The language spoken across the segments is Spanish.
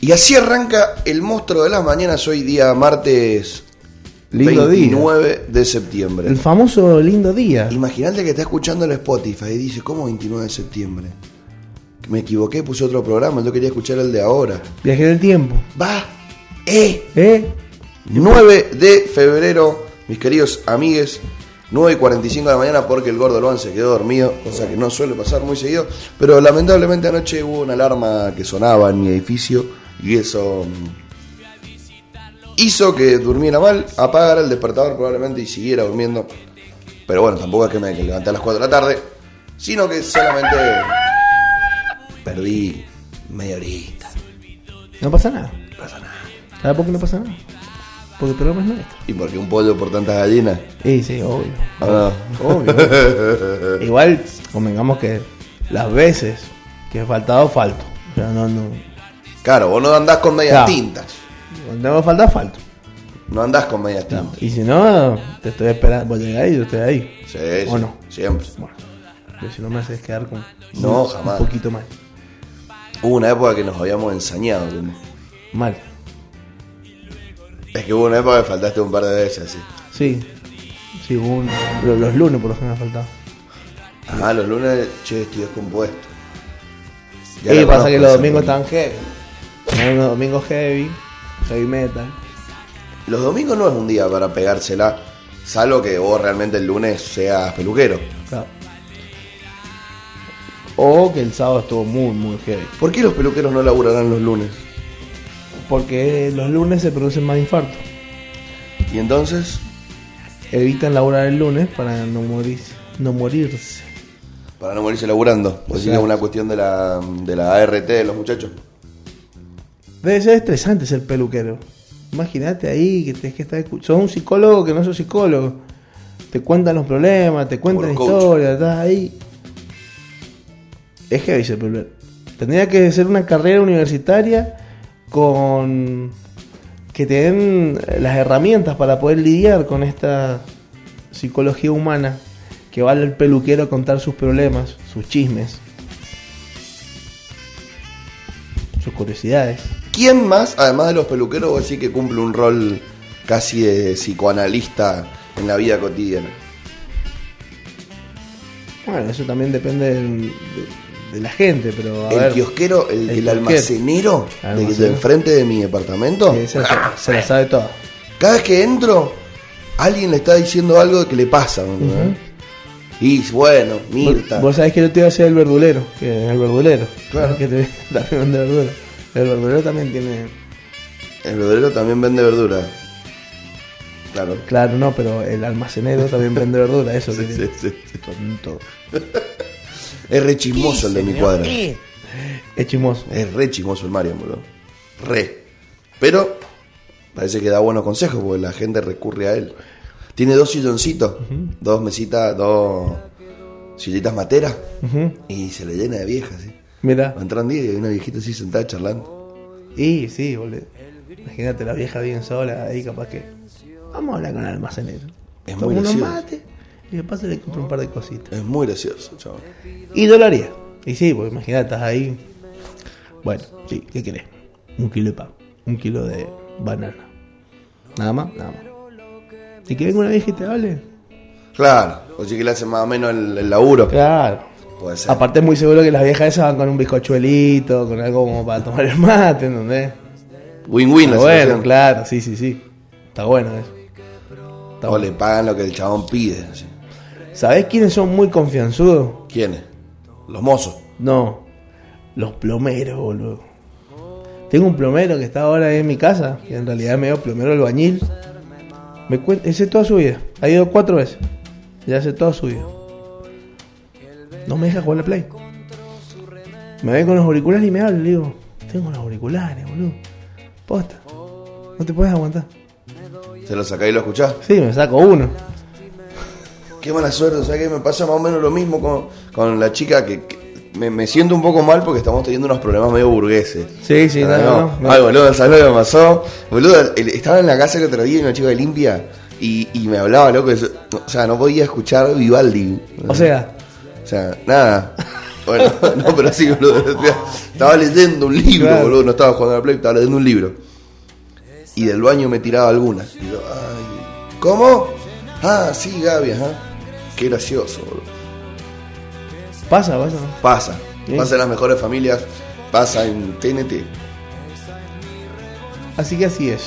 Y así arranca el monstruo de las mañanas hoy día martes Lindo 29 de septiembre. El famoso lindo día. Imagínate que está escuchando el Spotify y dice, ¿cómo 29 de septiembre? Me equivoqué, puse otro programa, yo quería escuchar el de ahora. Viaje del tiempo. Va, eh, ¿Eh? 9 de febrero, mis queridos amigues, 9 y 45 de la mañana porque el gordo Luan se quedó dormido, cosa que no suele pasar muy seguido, pero lamentablemente anoche hubo una alarma que sonaba en mi edificio y eso mm, hizo que durmiera mal, apagara el despertador probablemente y siguiera durmiendo. Pero bueno, tampoco es que me levanté a las 4 de la tarde, sino que solamente perdí media horita. No pasa nada. No pasa nada. ¿Sabes por qué no pasa nada? Porque el programa es nuestro. ¿Y porque un pollo por tantas gallinas? Sí, sí, obvio. Ah, Obvio. Igual, convengamos que las veces que he faltado, falto. O sea, no, no. Claro, vos no andás con medias Claro. tintas. Cuando me falta, falto. No andás con medias tintas. Y si no, te estoy esperando. Voy a llegar y yo estoy ahí. Sí, ¿O sí, no? siempre. Bueno, pero si no me haces quedar con. No, un, jamás. Un poquito mal. Hubo una época que nos habíamos ensañado. como- Mal. Es que hubo una época que faltaste un par de veces, sí. Sí. Sí, hubo un- lo- los lunes por lo que me ha faltado. Ah, los lunes, che, estoy descompuesto. Y pasa que los domingos están heavy. Hay unos domingos heavy, heavy metal. Los domingos no es un día para pegársela, salvo que vos realmente el lunes seas peluquero. Claro. O que el sábado estuvo muy, muy heavy. ¿Por qué los peluqueros no laburarán los lunes? Porque los lunes se producen más infartos. Y entonces, Evitan laburar el lunes para no morir, no morirse. para no morirse laburando. Pues es una cuestión de la, de la ART de los muchachos. Debe ser estresante ser peluquero. Imagínate ahí que tenés que estar Sos un psicólogo que no sos psicólogo. Te cuentan los problemas, te cuentan historias, estás ahí. Es heavy ser peluquero. Tendría que ser una carrera universitaria con que te den las herramientas para poder lidiar con esta psicología humana que va al peluquero a contar sus problemas, sus chismes, sus curiosidades. ¿Quién más, además de los peluqueros, vos decís que cumple un rol casi de psicoanalista en la vida cotidiana? Bueno, eso también depende del- de, de la gente, pero a el ver, kiosquero, el, el el kiosquero. almacenero de, Almacenero. de enfrente de mi departamento. sí, se, se la sabe toda. Cada vez que entro, alguien le está diciendo algo que le pasa. ¿no? Y bueno, Mirta. Vos, vos sabés que yo te iba a hacer el verdulero, que es el verdulero. Claro. Que te, también vende verdura. El verdulero también tiene. El verdadero también vende verdura. Claro. Claro, no, pero el almacenero también vende verdura, eso Sí, quería. sí, sí. Tonto. Es re chismoso el de mi cuadra. Es chismoso. Es re chismoso el Mario, boludo. Re. Pero parece que da buenos consejos porque la gente recurre a él. Tiene dos silloncitos, dos mesitas, dos sillitas materas y se le llena de viejas. ¿sí? Mira. Un día y hay una viejita así sentada charlando. Y sí, boludo. Imagínate la vieja bien sola ahí, capaz que. Vamos a hablar con el almacenero. Es Toma muy unos gracioso. mates y de paso le compro un par de cositas. Es muy gracioso, chaval. Y dolaría. Y sí, porque imagínate, estás ahí. Bueno, sí, ¿qué querés? Un kilo de pan, un kilo de banana. Nada más, nada más. ¿Y que venga una vieja y te hable? Claro, o si que le hace más o menos el, el laburo. Claro. Puede ser. Aparte es muy seguro que las viejas esas van con un bizcochuelito, con algo como para tomar el mate, ¿entendés? Win-win bueno, situación. claro, sí, sí, sí. Está bueno eso. Está O bueno. le pagan lo que el chabón pide. así. ¿Sabés quiénes son muy confianzudos? ¿Quiénes? Los mozos. No, los plomeros, boludo. Tengo un plomero que está ahora ahí en mi casa, que en realidad es medio plomero albañil. Me cuenta, ese toda su vida. Ha ido cuatro veces. Ya hace toda su vida. No me deja jugar la play. Me ve con los auriculares y me habla. Le digo, tengo los auriculares, boludo. Posta. No te puedes aguantar. Se lo sacás y lo escuchás. Sí, me saco uno. Qué mala suerte, o sea que me pasa más o menos lo mismo con, con la chica que, que me, me siento un poco mal porque estamos teniendo unos problemas medio burgueses. Sí, sí, no, no, no. Ay, boludo, ¿sabes lo que me pasó? Boludo, estaba en la casa el otro día y una chica de limpia y, y me hablaba, loco. eso- o sea, no podía escuchar Vivaldi. O sea, sea, nada. Bueno, no, pero sí, boludo. Estaba leyendo un libro, Claro. boludo. No estaba jugando a la Play, estaba leyendo un libro. Y del baño me tiraba algunas. Y yo, ay, ¿cómo? Ah, sí, Gaby, ajá. Qué gracioso, boludo. Pasa, pasa. ¿no? Pasa. Sí. Pasa en las mejores familias. Pasa en TNT. Así que así es.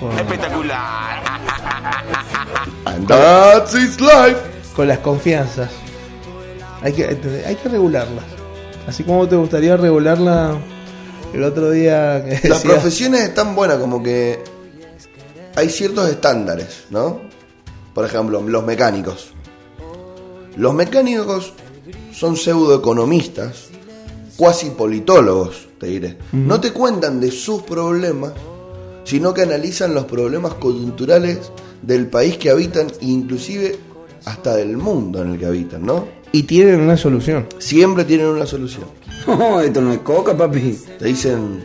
Con, Espectacular. And that's his life. con las confianzas. Hay que, hay que regularlas. Así como te gustaría regularla el otro día que Las decías- profesiones están buenas, como que hay ciertos estándares, ¿no? Por ejemplo, los mecánicos. Los mecánicos son pseudoeconomistas, cuasi politólogos, te diré. No te cuentan de sus problemas, sino que analizan los problemas coyunturales del país que habitan, inclusive hasta del mundo en el que habitan, ¿no? Y tienen una solución. Siempre tienen una solución. No, esto no es coca, papi. Te dicen,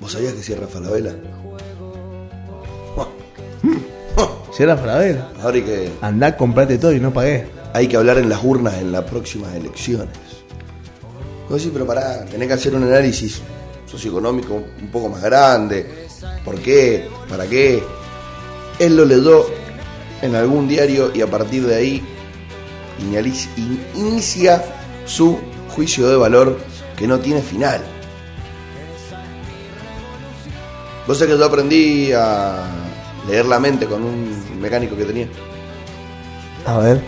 ¿vos sabías que cierra Falabella? Si era Fradera, Ahora hay que, andá, comprate todo y no pagué. hay que hablar en las urnas en las próximas elecciones. Vos decís, pero pará, tenés que hacer un análisis socioeconómico un poco más grande. ¿Por qué? ¿Para qué? Él lo leyó en algún diario y a partir de ahí inicia su juicio de valor que no tiene final. Vos sabés que yo aprendí a leer la mente con un mecánico que tenía. A ver.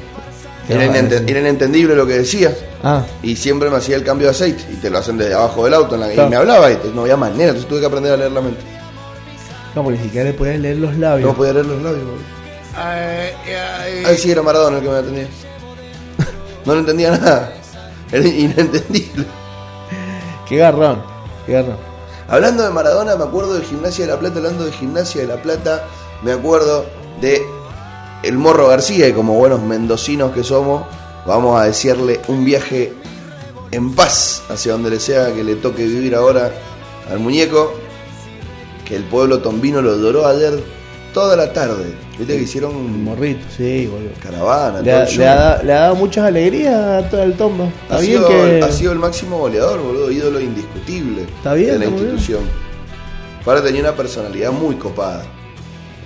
¿qué Era, inente- era inentendible lo que decía. Ah, Y siempre me hacía el cambio de aceite. Y te lo hacen desde abajo del auto. en la- Claro. Y me hablaba y te- no había manera. Entonces tuve que aprender a leer la mente. no, porque ni siquiera le podías leer los labios. No podía leer los labios. boludo. Ay, sí, era Maradona el que me atendía. No lo entendía nada. Era inentendible. Qué garrón, qué garrón. Hablando de Maradona, me acuerdo de Gimnasia de la Plata. Hablando de Gimnasia de la Plata, me acuerdo de el Morro García. Y como buenos mendocinos que somos, vamos a desearle un viaje en paz hacia donde le sea que le toque vivir ahora al muñeco. Que el pueblo tombino lo adoró ayer toda la tarde. Viste que hicieron Morrito, sí, boludo. caravana, Le todo ha, le ha da- le ha dado muchas alegrías a todo el tombo. Está ha, bien sido, que. ha sido el máximo goleador, boludo, ídolo indiscutible Está bien, de la institución. Ahora tenía una personalidad muy copada.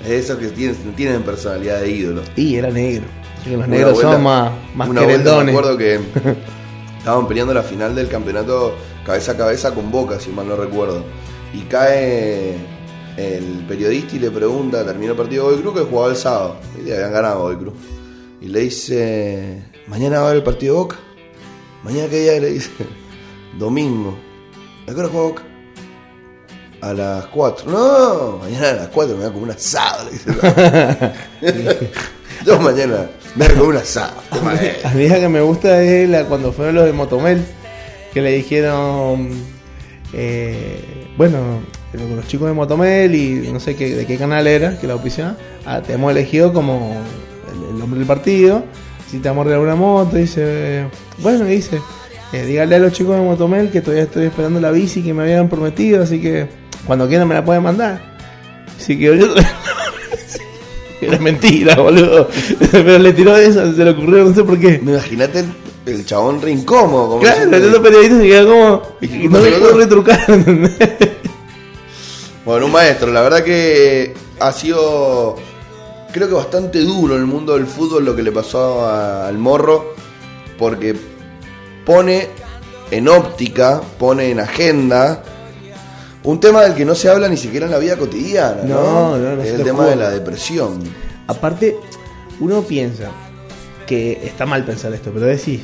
Es esos que tienen, tienen personalidad de ídolo. Y era negro. Los negros vuelta- son más, más una vuelta me querendones. acuerdo que estaban peleando la final del campeonato cabeza a cabeza con Boca, si mal no recuerdo. Y cae el periodista y le pregunta, terminó el partido hoy Cruz que jugaba el sábado. Y le habían ganado hoy Cruz. Y le dice, mañana va a haber el partido de Boca. Mañana qué día le dice, domingo. ¿A qué hora juega Boca? A las 4. No, mañana a las 4 me voy a comer un asado. le dice. Yo mañana me voy a comer un asado. A mí la que me gusta es la, cuando fueron los de Motomel, que le dijeron, eh, bueno, con los chicos de Motomel y no sé qué, de qué canal era, que la auspiciaba, ah, te hemos elegido como el, el nombre del partido, si te vamos a una moto, dice, bueno, dice, eh, dígale a los chicos de Motomel que todavía estoy esperando la bici que me habían prometido, así que cuando quieran me la pueden mandar. Así que boludo, Era mentira, boludo. Pero le tiró esa, se le ocurrió, no sé por qué. Imagínate el, el chabón re incómodo. Como Claro, los periodistas se quedan como. ¿Y qué No puedo otro? retrucar, ¿entendés? Bueno, un maestro, la verdad que ha sido, creo que bastante duro en el mundo del fútbol lo que le pasó a- al morro, porque pone en óptica, pone en agenda un tema del que no se habla ni siquiera en la vida cotidiana, ¿no? No, no, no es el tema juro. de la depresión. Aparte, uno piensa que está mal pensar esto, pero decís,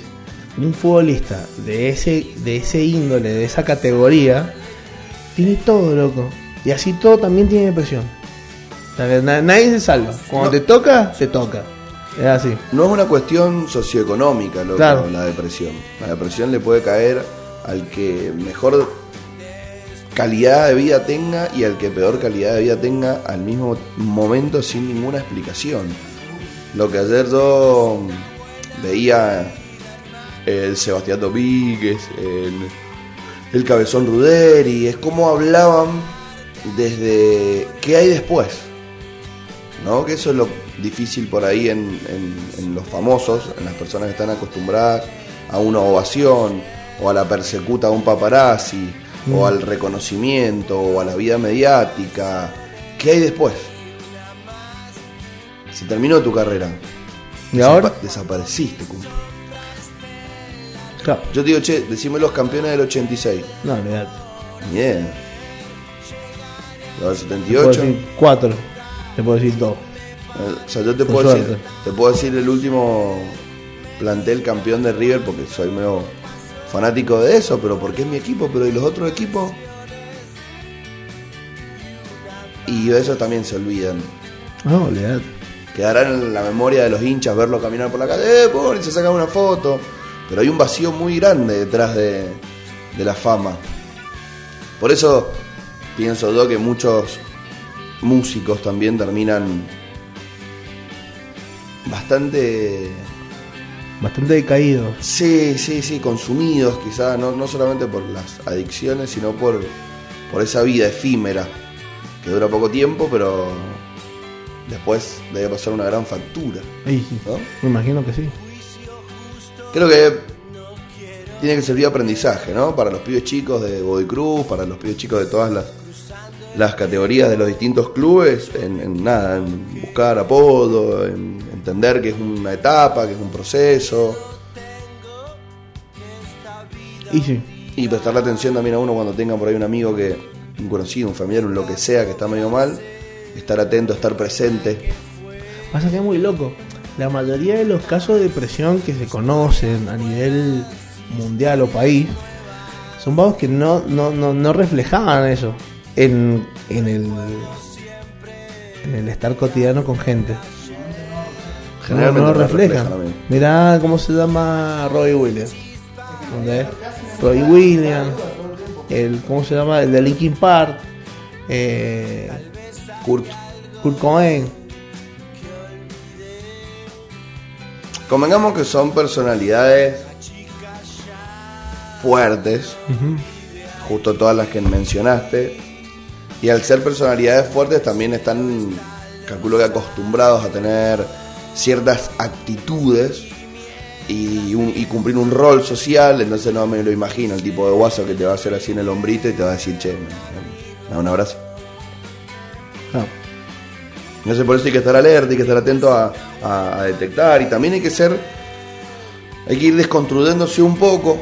un futbolista de ese, de ese índole, de esa categoría, tiene todo, loco. Y así todo también tiene depresión. O sea, que na- nadie se salva. Cuando No. te toca, te toca. Es así. No es una cuestión socioeconómica, loco, Claro. la depresión. La depresión le puede caer al que mejor calidad de vida tenga y al que peor calidad de vida tenga al mismo momento sin ninguna explicación. Lo que ayer yo veía el Sebastián Domínguez, el, el Cabezón Ruderi, es como hablaban desde qué hay después. ¿no? Que eso es lo difícil por ahí en, en- en los famosos, en las personas que están acostumbradas a una ovación, o a la persecuta de un paparazzi, Mm. o al reconocimiento, o a la vida mediática. ¿Qué hay después? Se terminó tu carrera. Y ahora, Desapa- Desapareciste, compa. claro, Yo te digo, che, decime los campeones del 86. no, olvidate. Bien. Los del Te puedo 78. decir cuatro, te puedo decir dos. Eh, O sea, yo te puedo, decir, te puedo decir el último plantel campeón de River porque soy medio fanático de eso, pero porque es mi equipo, pero ¿y los otros equipos? Y eso también se olvidan. No, olvidate. Quedarán en la memoria de los hinchas verlo caminar por la calle, ¡eh, pobre! y se sacan una foto. Pero hay un vacío muy grande detrás de, de la fama. Por eso pienso yo que muchos músicos también terminan bastante Bastante decaído. Sí, sí, sí, consumidos quizás, no, no solamente por las adicciones, sino por, por esa vida efímera, que dura poco tiempo, pero después debe pasar una gran factura. Ahí sí. ¿no? Me imagino que sí. Creo que tiene que servir de aprendizaje, ¿no? Para los pibes chicos de Godoy Cruz, para los pibes chicos de todas las, las categorías de los distintos clubes, en, en nada, en buscar apodo, en entender que es una etapa, que es un proceso. Y sí. Y prestarle atención también a uno cuando tenga por ahí un amigo que, un conocido, un familiar, un lo que sea, que está medio mal, estar atento, estar presente. Pasa que es muy loco. La mayoría de los casos de depresión que se conocen a nivel mundial o país son vagos que no, no, no, no reflejaban eso en, en, el, en el estar cotidiano con gente. Generalmente no lo no lo reflejan. reflejan, amigo. Mirá cómo se llama Roy Williams. ¿Entendés? Roy Williams, el, ¿cómo se llama? El de Linkin Park, eh, Kurt, Kurt Cobain. convengamos que son personalidades fuertes, justo todas las que mencionaste, y al ser personalidades fuertes también están, calculo que acostumbrados a tener ciertas actitudes y, un- y cumplir un rol social, entonces no me lo imagino, el tipo de guaso que te va a hacer así en el hombrito y te va a decir, che, me, da un abrazo. Ah. Entonces por eso hay que estar alerta, hay que estar atento a, a- a detectar y también hay que ser, hay que ir desconstruyéndose un poco,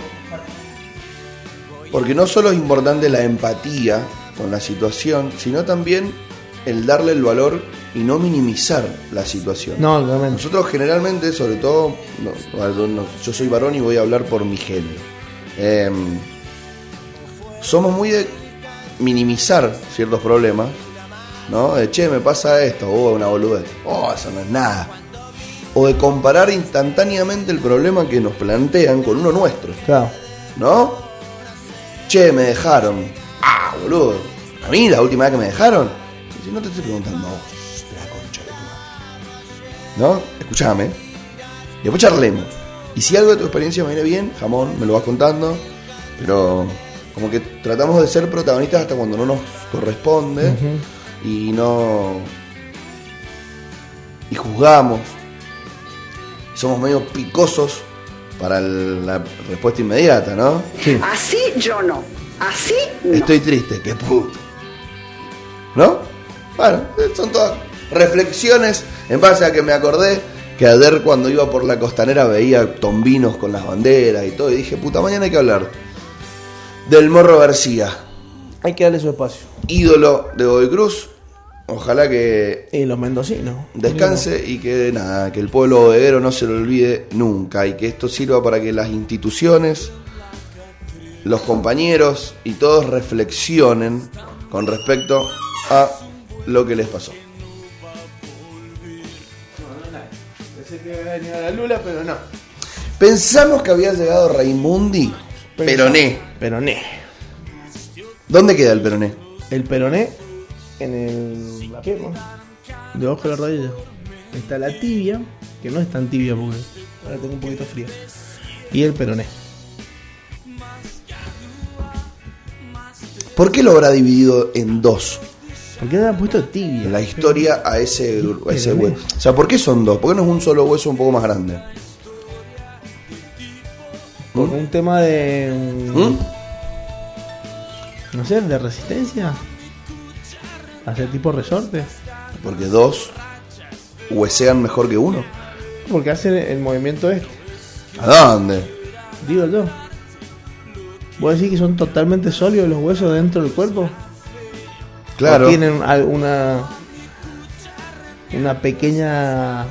porque no solo es importante la empatía con la situación, sino también el darle el valor y no minimizar la situación. No. Nosotros generalmente, sobre todo, no, no- yo soy varón y voy a hablar por mi género. Em, somos muy de minimizar ciertos problemas, ¿no? De che, me pasa esto, o una boludez, oh, eso no es nada. O de comparar instantáneamente el problema que nos plantean con uno nuestro, Claro. ¿no? Che, me dejaron. Ah, boludo. A mí la última vez que me dejaron. Si no te estoy preguntando a vos, la concha de tu madre. ¿No? Escuchame. Y después charlemos. Y si algo de tu experiencia me viene bien, jamón, me lo vas contando. Pero como que tratamos de ser protagonistas hasta cuando no nos corresponde. Y no. Y juzgamos. Somos medio picosos para el- la respuesta inmediata, ¿no? Así yo no. Así no. Estoy triste, qué puto. ¿No? Bueno, son todas reflexiones en base a que me acordé que ayer cuando iba por la costanera veía tombinos con las banderas y todo y dije, puta, mañana hay que hablar del Morro García, Hay que darle su espacio. ídolo de Godoy Cruz. Ojalá que Y los mendocinos. descanse y que nada, que el pueblo bodeguero no se lo olvide nunca y que esto sirva para que las instituciones, los compañeros y todos reflexionen con respecto a lo que les pasó. Pensé que iba a venir a la Lula, pero no. Pensamos que había llegado Raimundi Peroné. Peroné. ¿Dónde queda el Peroné? El peroné en el, la pierna, debajo de la rodilla. Está la tibia, que no es tan tibia porque ahora tengo un poquito fría. Y el peroné. ¿Por qué lo habrá dividido en dos? ¿Por qué le han puesto tibia? La historia a ese, a ese hueso. O sea, ¿por qué son dos? ¿Por qué no es un solo hueso un poco más grande? Por un tema de. mm, ¿Mm? No sé, de resistencia. Hacer tipo resorte. Porque dos huesean mejor que uno. Porque hace el movimiento este. ¿A dónde? Digo yo. ¿Vos decís que son totalmente sólidos los huesos dentro del cuerpo? Claro. ¿O tienen alguna. Una pequeña. A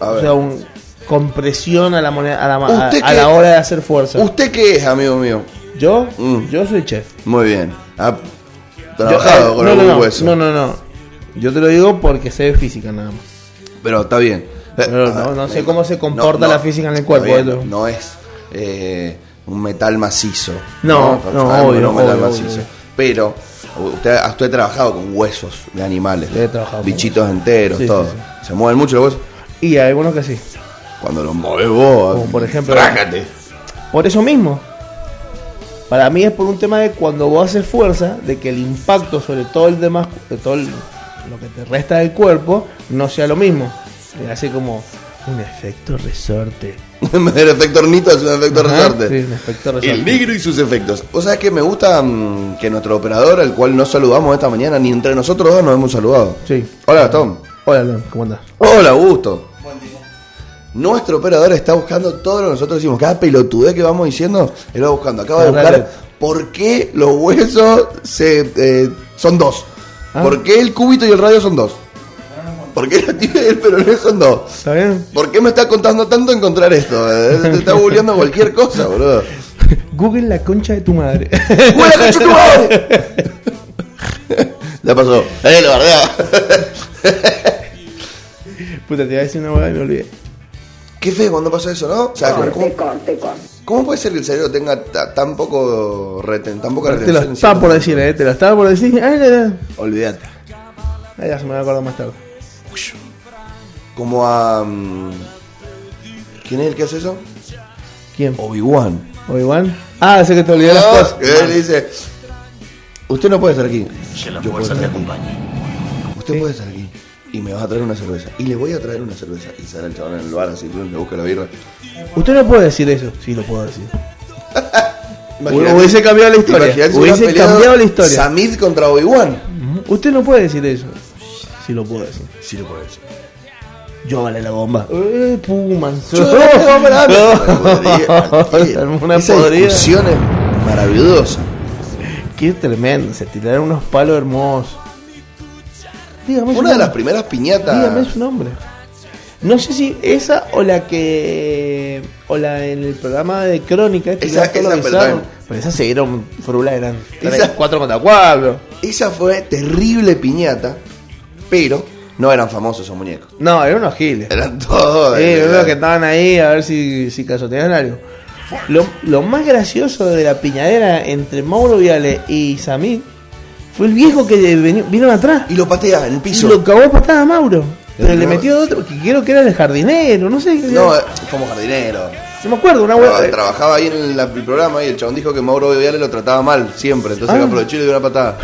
O sea, un, compresión a la, moneda, a, la, a- ¿Usted a la hora de hacer fuerza. ¿Usted qué es, amigo mío? Yo, Mm. yo soy chef. Muy bien. Ha Yo- trabajado eh, con no, algún no, no, hueso. No, no, no. Yo te lo digo porque sé de física nada más. Pero está bien. Pero Eh, no- a no ver, sé cómo se comporta la física en el cuerpo, bien. No es eh, un metal macizo. No, no, obvio, un metal obvio, macizo. obvio. Pero usted, usted ha trabajado con huesos de animales. He trabajado con Bichitos enteros, Sí, todo. sí. ¿Se mueven mucho los huesos? Y hay algunos que sí. Cuando los mueves vos. Como por ejemplo- Trácate. Por eso mismo. Para mí es por un tema de cuando vos haces fuerza, de que el impacto sobre todo el demás, de todo el- lo que te resta del cuerpo, no sea lo mismo. Y hace como un efecto resorte. En vez del efecto hornito es un efecto Ajá, resorte. sí, un efecto resorte. El negro y sus efectos. O sea que me gusta mm, que nuestro operador, al cual no saludamos esta mañana, ni entre nosotros dos nos hemos saludado. Sí. Hola, Tom. Hola, León, ¿cómo andás? Hola, Augusto. Nuestro operador está buscando todo lo que nosotros decimos. Cada pelotudez que vamos diciendo, él va buscando. Acaba de La buscar por qué los huesos se, eh, son dos. Ah. ¿Por qué el cúbito y el radio son dos? ¿Por qué la tibia y el peroné son dos? ¿Está bien? ¿Por qué me está contando tanto encontrar esto? Eh, Te está googleando cualquier cosa, boludo. Google la concha de tu madre. ¡Huele a cacho tu madre! Ya pasó. Eh, la verdad. Puta, te iba a decir una hueá y me olvidé. Qué feo cuando pasa eso, ¿no? O sea, ¿cómo, Corte, corte, corte. cómo puede ser que el cerebro tenga ta- tan poco reten, tan poca Te lo retención? en estaba por decir, eh. Te lo estaba por decir. Olvídate. Ya se me va a acordar más tarde. Como a. mm, ¿Quién es el que hace eso? ¿Quién? Obi-Wan. ¿Obi-Wan? Ah, sé que te olvidé las Ah, cosas. que él dice: Usted no puede estar aquí. Yo puedo estar aquí. Usted Sí. puede estar aquí. Y me vas a traer una cerveza. Y le voy a traer una cerveza. Y sale el chabón en el bar así, le busca la birra. Usted no puede decir eso. Sí, lo puedo decir. Imagínate- Hubiese cambiado la historia. Hubiese cambiado la historia. Samid contra Obi-Wan. Usted no puede decir eso. Sí, lo puedo decir. Sí lo puede decir. Yo vale la bomba. Eh, puma. Yo no tengo para- Una Esa podrida. discusión es maravillosa. Qué tremendo. Se tiraron unos palos hermosos. Dígame su Una de las primeras piñatas. Dígame su nombre. No sé si esa o la que. O la en el programa de Crónica. Este Esa- esa, lo pero esas se dieron frula, eran Esa- 4 contra 4. Esa fue terrible piñata, pero no eran famosos esos muñecos. No, eran unos giles. Eran todos. Sí, creo que estaban ahí a ver si, si casoteaban algo. Lo, lo más gracioso de la piñadera entre Mauro Viale y Samir fue el viejo que veni- vino atrás. Y lo patea en el Y piso. lo cagó patada a Mauro. Pero No. le metió otro, que creo que era el jardinero, no sé. No, como jardinero. no me acuerdo, una hueá. Trabajaba ahí en el, el programa y el chabón dijo que Mauro Viale lo trataba mal siempre. Entonces Ah. aprovechó y le dio una patada.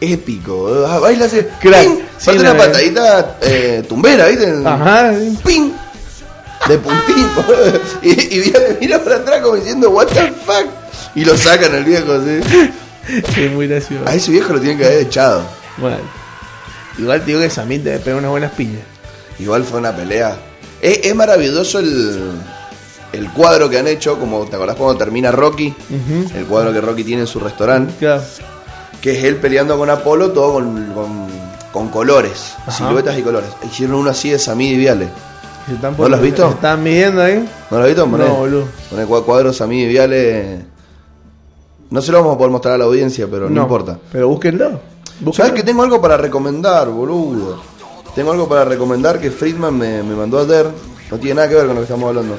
Épico. Ah, Baila así. Crack. ¡ping! Sí, una patadita eh, tumbera, ¿viste? Ajá. ¡Ping! De puntín. y, y Viale mira para atrás como diciendo, ¿What the fuck? Y lo sacan el viejo así. Es muy gracioso. A ese viejo lo tienen que haber echado. Bueno. Igual te digo que Samir te pegó unas buenas piñas. Igual fue una pelea. Es, es maravilloso el, el cuadro que han hecho, como te acordás cuando termina Rocky, el cuadro que Rocky tiene en su restaurante, Claro. Que es él peleando con Apolo, todo con, con, con colores, Ajá. siluetas y colores. Hicieron uno así de Samid y Viale. ¿Se están ¿No lo has visto? ¿Se están midiendo ahí? ¿No lo has visto? Poné, No, boludo. poné cua- cuadro Samid y Viale. No se lo vamos a poder mostrar a la audiencia, pero no, importa. Pero búsquenlo. ¿Sabes que tengo algo para recomendar, boludo? Tengo algo para recomendar que Friedman me, me mandó ayer. No tiene nada que ver con lo que estamos hablando.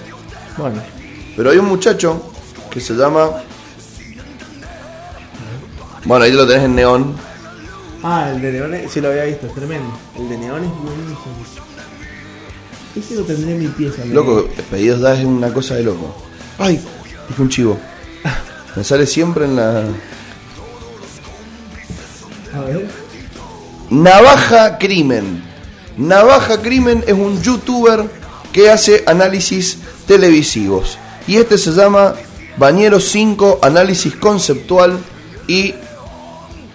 Bueno. Pero hay un muchacho que se llama. Bueno, ahí lo tenés en neón. Ah, el de Neón, es- sí lo había visto, es tremendo. El de Neón es buenísimo. Ese lo tendré en mi pieza. Loco, pedidos da es una cosa de loco. Ay, dije un chivo. Me sale siempre en la. A ver. Navaja Crimen. Navaja Crimen es un youtuber que hace análisis televisivos. Y este se llama Bañero 5, análisis conceptual y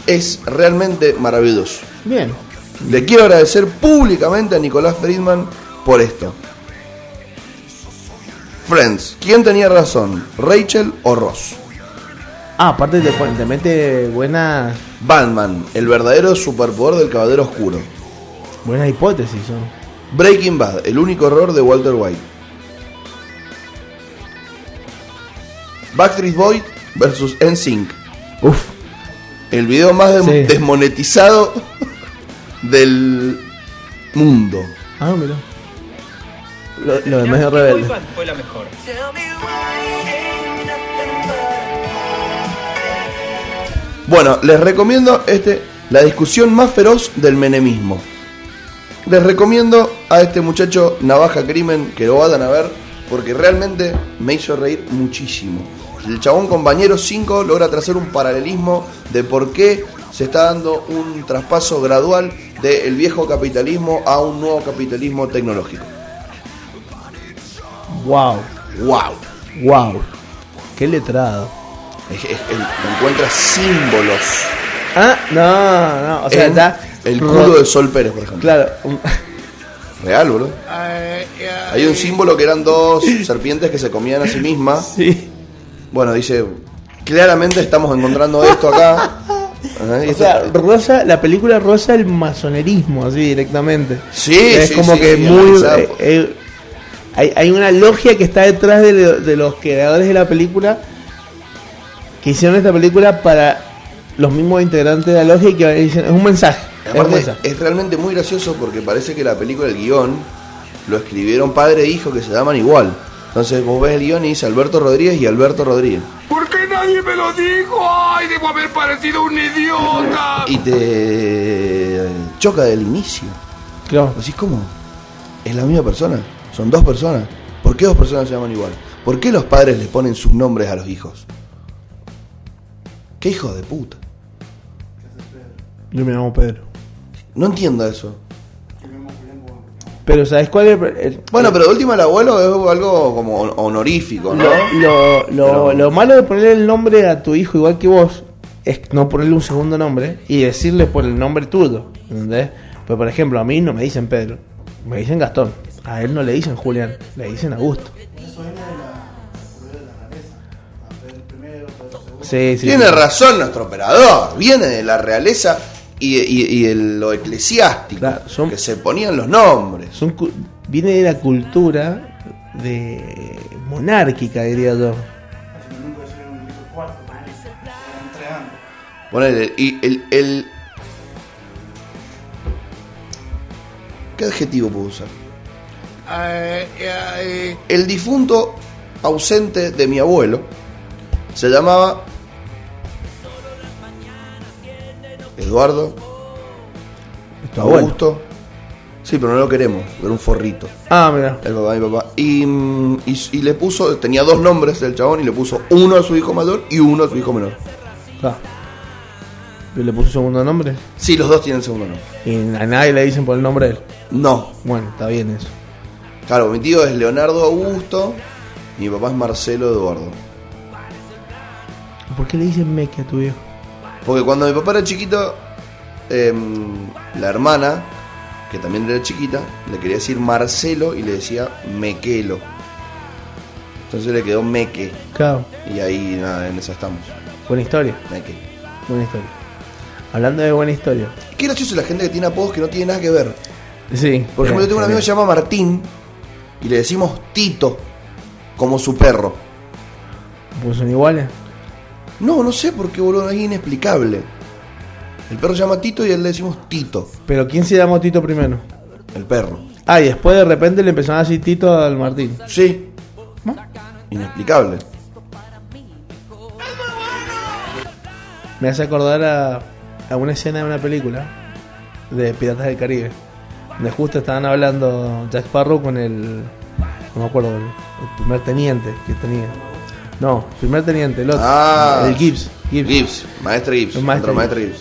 es realmente maravilloso. Bien. Le quiero agradecer públicamente a Nicolás Friedman por esto. Friends, ¿quién tenía razón? ¿Rachel o Ross? Ah, aparte te, pon- te mete buenas Batman, el verdadero superpoder del Caballero Oscuro. buenas hipótesis. ¿no? Breaking Bad, el único error de Walter White. Backstreet Boys versus NSYNC, Uf. El video más Sí. desmonetizado del mundo. Ah, mira. Lo, lo de medio rebelde. fue la mejor. Bueno, les recomiendo este, la discusión más feroz del menemismo. Les recomiendo a este muchacho Navaja Crimen que lo vayan a ver porque realmente me hizo reír muchísimo. El chabón compañero 5 logra trazar un paralelismo de por qué se está dando un traspaso gradual del viejo capitalismo a un nuevo capitalismo tecnológico. Wow. ¡Wow! Wow. Qué letrado. Es- es- es- encuentra símbolos. Ah, no, no. O sea, en está. el culo de Sol Pérez, por ejemplo. Claro. Real, boludo. Hay un símbolo que eran dos serpientes que se comían a sí mismas. sí. Bueno, dice, claramente estamos encontrando esto acá. Ajá, y O sea, rosa, la película rosa el masonerismo, así directamente. sí, es sí, como sí, que muy. eh, eh, hay, hay una logia que está detrás de, lo- de los creadores de la película que hicieron esta película para los mismos integrantes de la logia y que dicen, es un mensaje. Es un Aparte, mensaje. es realmente muy gracioso porque parece que la película, el guion, lo escribieron padre e hijo que se llaman igual. Entonces vos ves el guion y dice Alberto Rodríguez y Alberto Rodríguez. ¿Por qué nadie me lo dijo? ¡Ay, debo haber parecido un idiota! Y te choca del inicio. Claro. Decís, ¿cómo? Es la misma persona. Son dos personas. ¿Por qué dos personas se llaman igual? ¿Por qué los padres les ponen sus nombres a los hijos? ¿Qué hijos de puta? Yo me llamo Pedro. No entiendo eso. Pero ¿sabes cuál es el- el- Bueno, pero de última el abuelo es algo como hon- honorífico, ¿no? Lo, lo, lo- Pero- lo malo de ponerle el nombre a tu hijo igual que vos es no ponerle un segundo nombre y decirle por el nombre tuyo. ¿Entendés? Pues por ejemplo, a mí no me dicen Pedro, me dicen Gastón. A él no le dicen Julián, le dicen Augusto. Sí, sí. Tiene razón nuestro operador. Viene de la realeza y, y- y lo eclesiástico. Claro, son- Que se ponían los nombres. Son viene de la cultura de monárquica, diría yo. Ponele, y el, el- ¿Qué adjetivo puedo usar? El difunto ausente de mi abuelo se llamaba Eduardo. Augusto. Sí, pero no lo queremos, era un forrito. Ah, mira. El papá de mi papá. Y, y, y le puso, tenía dos nombres del chabón y le puso uno a su hijo mayor y uno a su hijo menor. Ah. ¿Y le puso segundo nombre? Sí, los dos tienen segundo nombre. Y a nadie le dicen por el nombre de él. No, Bueno, está bien eso. claro, mi tío es Leonardo Augusto y mi papá es Marcelo Eduardo. ¿Por qué le dicen Meque a tu viejo? Porque cuando mi papá era chiquito, em, la hermana, que también era chiquita, le quería decir Marcelo y le decía Mequelo. Entonces le quedó Meque. Claro, Y ahí nada, en esa estamos. buena historia. Meque. Buena historia. Hablando de buena historia. Qué gracioso la gente que tiene apodos que no tiene nada que ver. Sí. Por ejemplo, yo tengo un amigo que se llama Martín y le decimos Tito, como su perro. Pues son iguales. No, no sé por qué, boludo, es inexplicable. El perro se llama Tito y a él le decimos Tito, Pero ¿quién se llamó Tito primero? el perro. Ah, y después de repente le empezaron a decir Tito al Martín. Sí. Inexplicable. Me hace acordar a, a una escena de una película de Piratas del Caribe. Donde justo estaban hablando Jack Sparrow con el. No me acuerdo, el primer teniente que tenía. No, primer teniente, el otro. Ah. el Gibbs. Gibbs. Gibbs, maestro Gibbs, El maestro otro maestro Gibbs.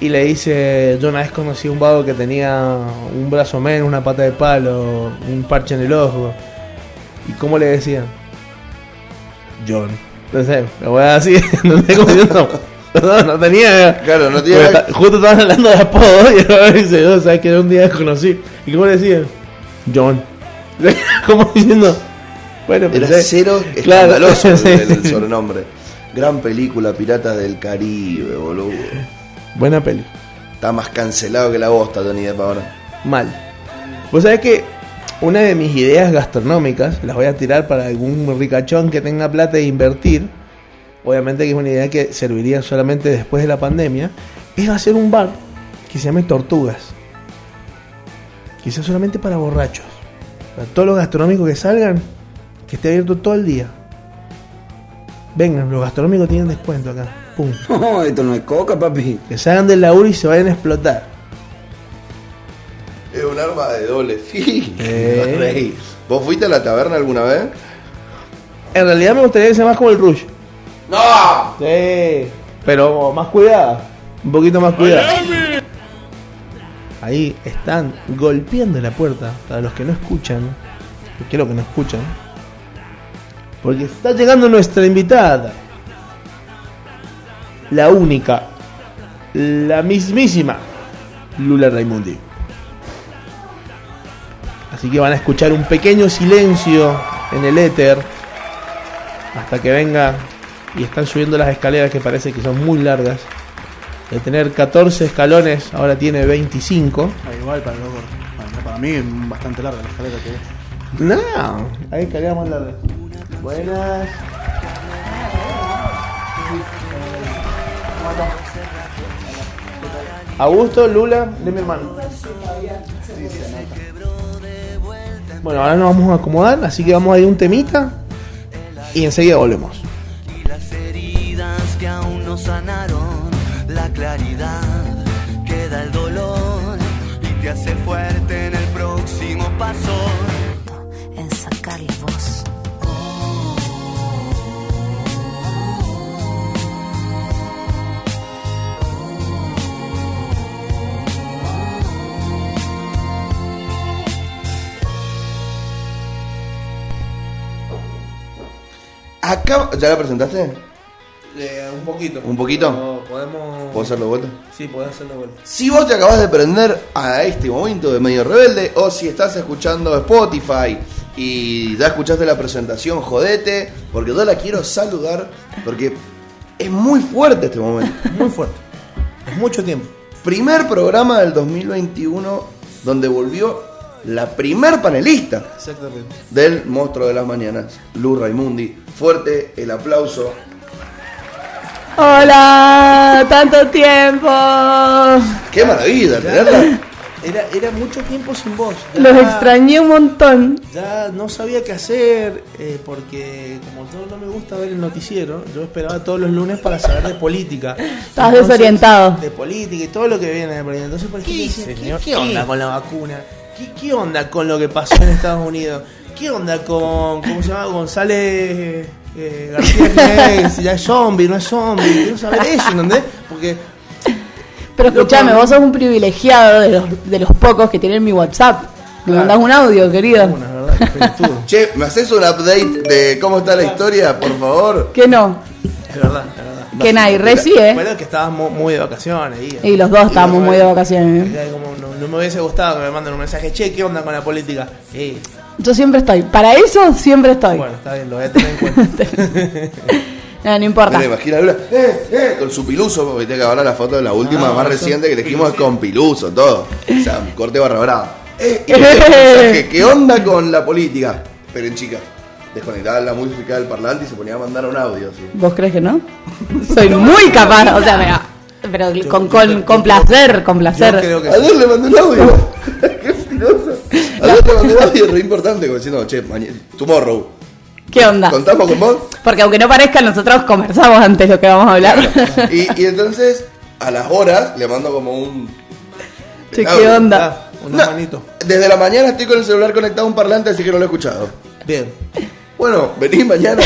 Y le dice, yo una vez conocí a un vago que tenía un brazo menos, una pata de palo, un parche en el ojo. ¿Y cómo le decían? John. No sé, lo voy a decir, no sé cómo diciendo. No, no tenía. Claro, no ta- Justo estaban hablando de apodo y ahora dice, no, sabes que un día desconocí. ¿Y cómo le decían? John. como diciendo. Bueno, Era pensé- cero Claro, escandaloso el, sí. el sobrenombre. Gran película, Piratas del Caribe, boludo. Buena peli. Está más cancelado que la bosta, Tony Depp ahora. Mal. Vos sabés que una de mis ideas gastronómicas, las voy a tirar para algún ricachón que tenga plata de invertir, obviamente que es una idea que serviría solamente después de la pandemia, es hacer un bar que se llame Tortugas. Quizás solamente para borrachos. Para todos los gastronómicos que salgan, que esté abierto todo el día. Vengan, los gastronómicos tienen descuento acá. Pum. No, esto no es coca, papi. Que salgan del laburo y se vayan a explotar. Es un arma de doble filo. Eh. rey. ¿Vos fuiste a la taberna alguna vez? En realidad me gustaría que sea más como el Rush. ¡No! Sí, pero más cuidado, un poquito más cuidado. Ahí están golpeando la puerta para los que no escuchan, que quiero que no escuchan, porque está llegando nuestra invitada, la única, la mismísima Lula Raimundi. Así que van a escuchar un pequeño silencio en el éter hasta que venga y están subiendo las escaleras que parece que son muy largas. De tener 14 escalones, ahora tiene 25. Ah, igual para, para mí es bastante larga la escalera que es. No, hay escaleras más largas. Buenas. Augusto, Lula, de mi hermano. Bueno, ahora nos vamos a acomodar, así que vamos a ir un temita y enseguida volvemos. y las heridas que aún no sanaron, la claridad queda el dolor y te hace fuerte en el próximo paso. en sacar la voz. Acá, ¿Ya la presentaste? un poquito. ¿Un poquito? Podemos. ¿Puedo hacerlo de vuelta? Sí, podés hacerlo vuelta. Si vos te acabas de prender a este momento de Medio Rebelde, o si estás escuchando Spotify y ya escuchaste la presentación, jodete, porque yo la quiero saludar, porque es muy fuerte este momento. Muy fuerte. Es mucho tiempo. Primer programa del 2021 donde volvió la primer panelista Exactamente. del Monstruo de las Mañanas, Lu Raimundi. Fuerte el aplauso. Hola, tanto tiempo. ¡Qué maravilla tenerla! Era, era mucho tiempo sin voz. Ya- Los extrañé un montón. Ya no sabía qué hacer eh, porque como todo no me gusta ver el noticiero, yo esperaba todos los lunes para saber de política. Estabas desorientado. De política y todo lo que viene de política. Entonces, por ejemplo, decía, ¿qué, qué onda con la vacuna? ¿Qué, ¿Qué onda con lo que pasó en Estados Unidos? ¿Qué onda con, ¿cómo se llama? González eh, García Jiménez? Si ya es zombie, no es zombie. Quiero saber eso, ¿entendés? Porque Pero escúchame, vos sos un privilegiado de los, de los pocos que tienen mi WhatsApp. Me Claro. mandás un audio, querido. una verdad. Che, ¿me haces un update de cómo está la historia, por favor? Que no. Es verdad, Que nadie recibe. Bueno, que estábamos muy de vacaciones. Y, Y los dos estábamos muy de vacaciones. ¿eh? Como no, no me hubiese gustado que me manden un mensaje, che, ¿qué onda con la política? Sí, Yo siempre estoy. Para eso siempre estoy. bueno, está bien, lo voy a tener en cuenta. No, no importa. A Lula, eh, eh, con su piluso, viste que ahora la foto de la última Ah, más reciente que elegimos es con piluso, todo. O sea, un corte barra brava. Eh, y mensaje, ¿Qué onda con la política? Esperen, chicas. Desconectaban la música del parlante y se ponía a mandar un audio. ¿sí? ¿Vos crees que no? Soy muy capaz. O sea, mira, pero con, con, con placer, con Yo placer. creo que Ayer le mandé un audio. Qué piloso. Ayer le mandé un audio re importante, como diciendo, che, mañana, tomorrow. ¿Qué onda? ¿Contamos con vos? Porque aunque no parezca, nosotros conversamos antes lo que vamos a hablar. Y, y entonces, a las horas, le mando como un. Che, audio. ¿qué onda? Ah, una No, manito. Desde la mañana estoy con el celular conectado a un parlante, así que no lo he escuchado. Bien. Bueno, venís mañana.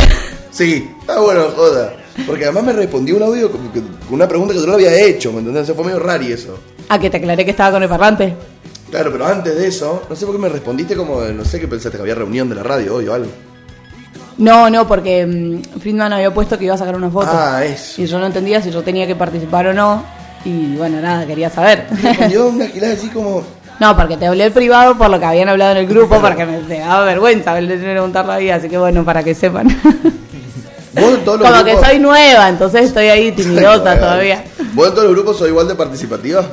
Sí, está bueno, joda. Porque además me respondió un audio con, una pregunta que yo no lo había hecho, ¿me entendés? Se fue medio rari eso. Ah, que te aclaré que estaba con el parlante. Claro, pero antes de eso, no sé por qué me respondiste como, de- no sé qué pensaste, que había reunión de la radio hoy o algo. No, no, porque mm, Friedman había puesto que iba a sacar una foto. Ah, eso. Y yo no entendía si yo tenía que participar o no. Y bueno, nada, quería saber. Yo una gilada así como. No, porque te hablé privado por lo que habían hablado en el grupo, porque me, me daba vergüenza de preguntarlo ahí, así que bueno, para que sepan. Vos en todos los Como que grupos- soy nueva, entonces estoy ahí timidosa todavía. ¿Vos en todos los grupos sos igual de participativa?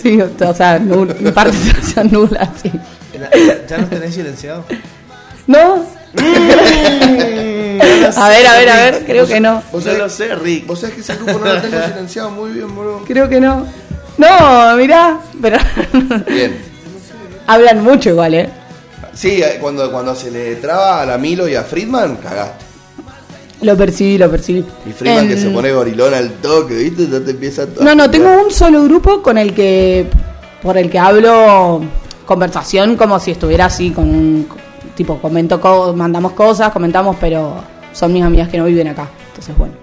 Sí, o sea, nul- mi participación nula, sí. ¿Ya, ya no tenés silenciado? ¿No? a ver, a ver, a ver, creo que no. Vos No lo sé, Rick. Vos sabés que ese grupo no lo tengo silenciado muy bien, bro. Creo que no. No, mirá, pero Bien. hablan mucho igual, ¿eh? Sí, eh, cuando, cuando se le traba a la Milo y a Friedman, cagaste. Lo percibí, lo percibí. Y Friedman que se pone gorilón al toque, ¿viste? Ya te empieza a... No, no, tengo un solo grupo con el que por el que hablo conversación como si estuviera así con un tipo comento co- mandamos cosas, comentamos, pero son mis amigas que no viven acá. Entonces, bueno,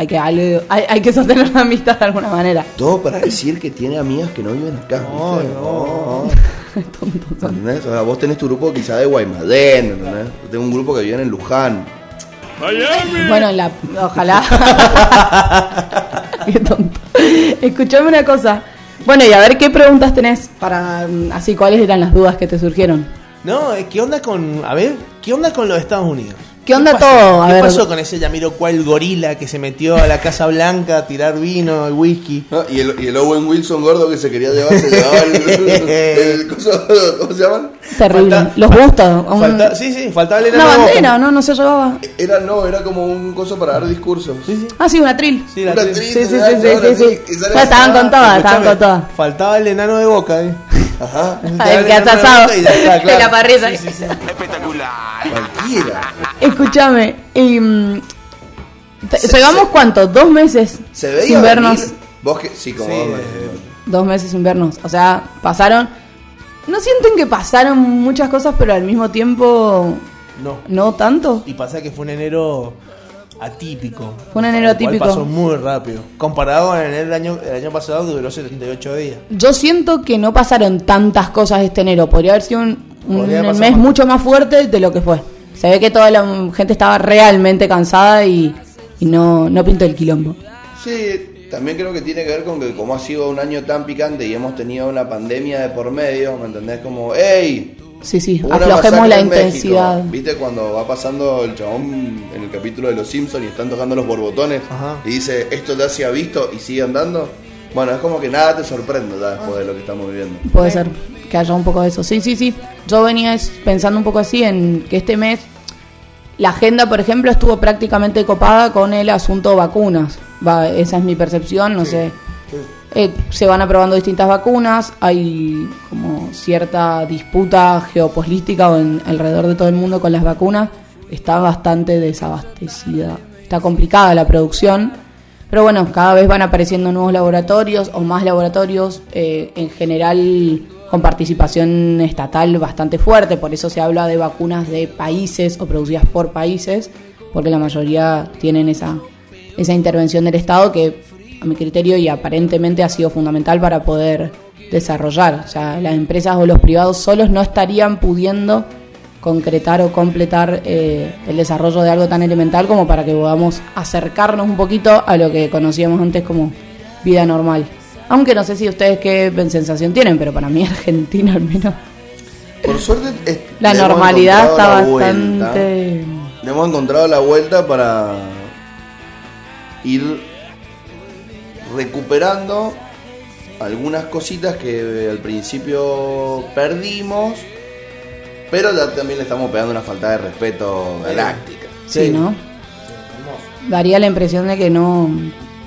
hay que hay, hay que sostener la amistad de alguna manera. Todo para decir que tiene amigas que no viven acá, ¿viste? No, no. ¿Entendés? O sea, vos tenés tu grupo quizá de Guaymallén, ¿entendés? Yo tengo un grupo que vive en Luján. Bueno, la, ojalá. qué tonto. Escuchame una cosa. Bueno, y a ver qué preguntas tenés para mm, así cuáles eran las dudas que te surgieron. No, ¿qué onda con. A ver, ¿qué onda con los Estados Unidos? ¿Qué onda pasó? todo? A ¿Qué ver. pasó con ese Yamiroquai gorila que se metió a la Casa Blanca a tirar vino y whisky? ¿no? Y, el, y el Owen Wilson gordo que se quería llevar, se llevaba el, el coso- ¿Cómo se llaman? Terrible. Falta- Los bustos. un- Falta- sí, sí, faltaba el una enano de bandera, no, no se llevaba. Era, no, era como un coso para dar discursos. Sí, sí. Ah, sí, una tril. Sí, la Una tri- actriz, Sí, sí, sí, sí, sí, sí. Ya estaban con todas, estaban con todas. Faltaba el enano de boca, eh. Ajá. El que hace asado está, de la parrilla. Cualquiera. Escúchame, y, mm, te- llevamos cuánto, dos meses Se veía sin vernos. venir. Vos que sí, como Sí, vos, eh, Dos meses sin vernos. O sea, pasaron. ¿No sienten que pasaron muchas cosas, pero al mismo tiempo No. no tanto? Y pasa que fue un enero atípico. Fue un enero El cual atípico. Pasó muy rápido. Comparado con el enero del año, el año pasado que duró 78 días. Yo siento que no pasaron tantas cosas este enero. Podría haber sido un, un Podría pasar mes más. mucho más fuerte de lo que fue. Se ve que toda la gente estaba realmente cansada y, y no, no pintó el quilombo. Sí, también creo que tiene que ver con que como ha sido un año tan picante y hemos tenido una pandemia de por medio, ¿me entendés? Como, ¡ey! Sí, sí, una aflojemos la en México. intensidad. ¿Viste cuando va pasando el chabón en el capítulo de Los Simpsons y están tocando los borbotones Ajá. y dice, esto ya se ha visto y sigue andando? Bueno, es como que nada te sorprende ya después de lo que estamos viviendo. Puede ser que haya un poco de eso. Sí, sí, sí. Yo venía pensando un poco así en que este mes la agenda, por ejemplo, estuvo prácticamente copada con el asunto vacunas. Va, esa es mi percepción, no sé. Eh, se van aprobando distintas vacunas, hay como cierta disputa geopolítica en- alrededor de todo el mundo con las vacunas. Está bastante desabastecida, está complicada la producción. Pero bueno, cada vez van apareciendo nuevos laboratorios o más laboratorios, eh, en general con participación estatal bastante fuerte, por eso se habla de vacunas de países o producidas por países, porque la mayoría tienen esa, esa intervención del Estado que a mi criterio y aparentemente ha sido fundamental para poder desarrollar. O sea, las empresas o los privados solos no estarían pudiendo concretar o completar eh, el desarrollo de algo tan elemental como para que podamos acercarnos un poquito a lo que conocíamos antes como vida normal. Aunque no sé si ustedes qué sensación tienen, pero para mí Argentina al menos Por suerte, es- la normalidad está la bastante... vuelta. Le hemos encontrado la vuelta para ir recuperando algunas cositas que al principio perdimos, pero ya también le estamos pegando una falta de respeto galáctica. Sí, ¿no? Daría la impresión de que no,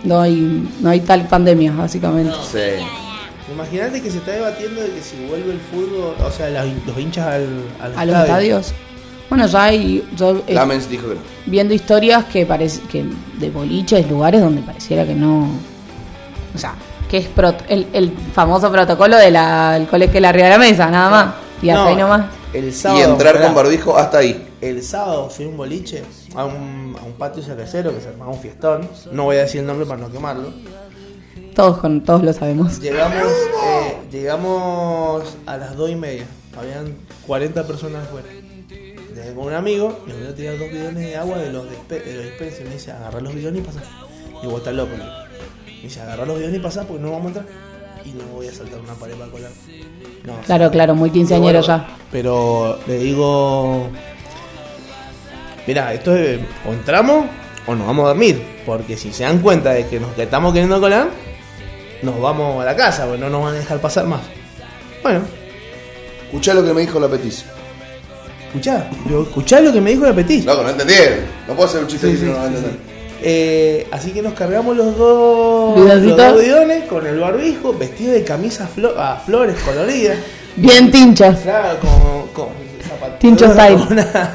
no, hay, no hay tal pandemia, básicamente. Sí. Imagínate que se está debatiendo de que si vuelve el fútbol, o sea, los, los hinchas al, al A los estadio. estadios. Bueno, ya hay... Yo, eh, Lamens dijo que no. viendo historias que parece que de boliches, lugares donde pareciera que no, o sea, que es pro- el, el famoso protocolo del colegio de la arriba de la mesa, nada más. Y hasta No, ahí nomás. El Y entrar con barbijo hasta ahí. El sábado fui a un boliche, a un, a un patio cervecero que se armaba un fiestón. No voy a decir el nombre para no quemarlo. Todos con todos lo sabemos. Llegamos, eh, llegamos a las 2 y media. Habían 40 personas afuera. De tenía con un amigo, me voy a tirar dos bidones de agua de los, de los dispensers. Y me dice, agarra los bidones y pasa. Y vos estás loco. Me dice, agarra los bidones y pasa porque no vamos a entrar. Y no voy a saltar una pared para colar. No, Claro, claro, muy quinceañero ya. pero le digo, mira, esto es, o entramos o nos vamos a dormir, porque si se dan cuenta de que nos que estamos queriendo colar, nos vamos a la casa, porque no nos van a dejar pasar más. Bueno, Escuchá lo que me dijo la petiza. escuchá, yo, escuchá lo que me dijo la Petit. Loco, no entendieron. No puedo hacer un chiste Sí, sí, no lo van a sí, entender. sí. Eh, así que nos cargamos los dos, los dos bidones con el barbijo, vestido de camisa flo- a flores coloridas. Bien tinchos. Claro, con, con Tincho style.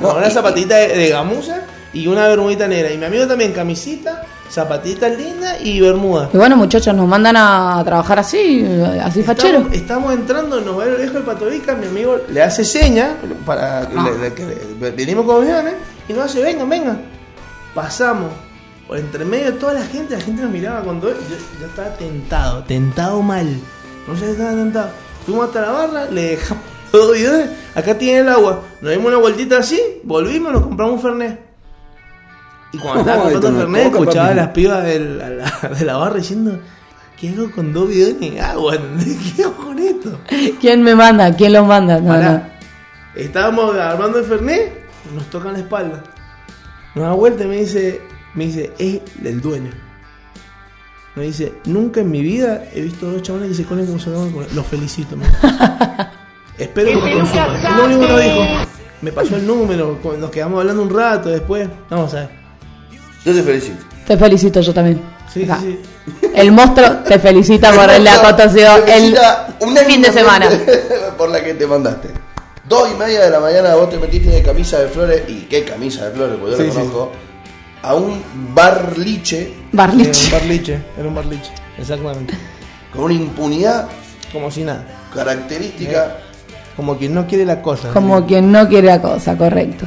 Una, zapatita de, de gamuza y una bermudita negra. Y mi amigo también, camisita, zapatita linda y bermuda. Y bueno, muchachos, nos mandan a trabajar así, así fachero. Estamos, entrando, nos va el viejo de Patovica, mi amigo le hace seña para que, le- le- que le- venimos con aviones y nos hace, vengan, vengan. Pasamos por entre medio de toda la gente, la gente nos miraba cuando yo, yo estaba tentado, tentado mal. No sé si estaba tentado. Fuimos hasta la barra, le dejamos todo bidones, acá tiene el agua. Nos dimos una vueltita así, volvimos, nos compramos un Fernet. Y cuando estaba comprando el toma Fernet, escuchaba a las pibas a la- de la barra diciendo, ¿qué hago con dos bidones de agua? ¿Qué hago con esto? ¿Quién me manda? ¿Quién los manda? No, Pará. no. Estábamos armando el Fernet, nos tocan la espalda. Nos da vuelta y me dice, me dice, es el dueño. Me dice, nunca en mi vida he visto dos chavales que se colen como se con Los felicito, me. Espero que me consuman. Lo único que nos dijo. Me pasó el número, nos quedamos hablando un rato después. Vamos a ver. Yo te felicito. Te felicito yo también. Sí, Acá. sí, El monstruo te felicita por el acontecido Te el fin de semana. por la que te mandaste. Dos y media de la mañana vos te metiste de camisa de flores, y qué camisa de flores, porque yo Sí, lo sí. conozco, a un barliche Era un Barlich. barliche, era un barliche. Exactamente. con una impunidad Como si nada. característica. Como quien no quiere la cosa. Como quien no quiere la cosa, correcto.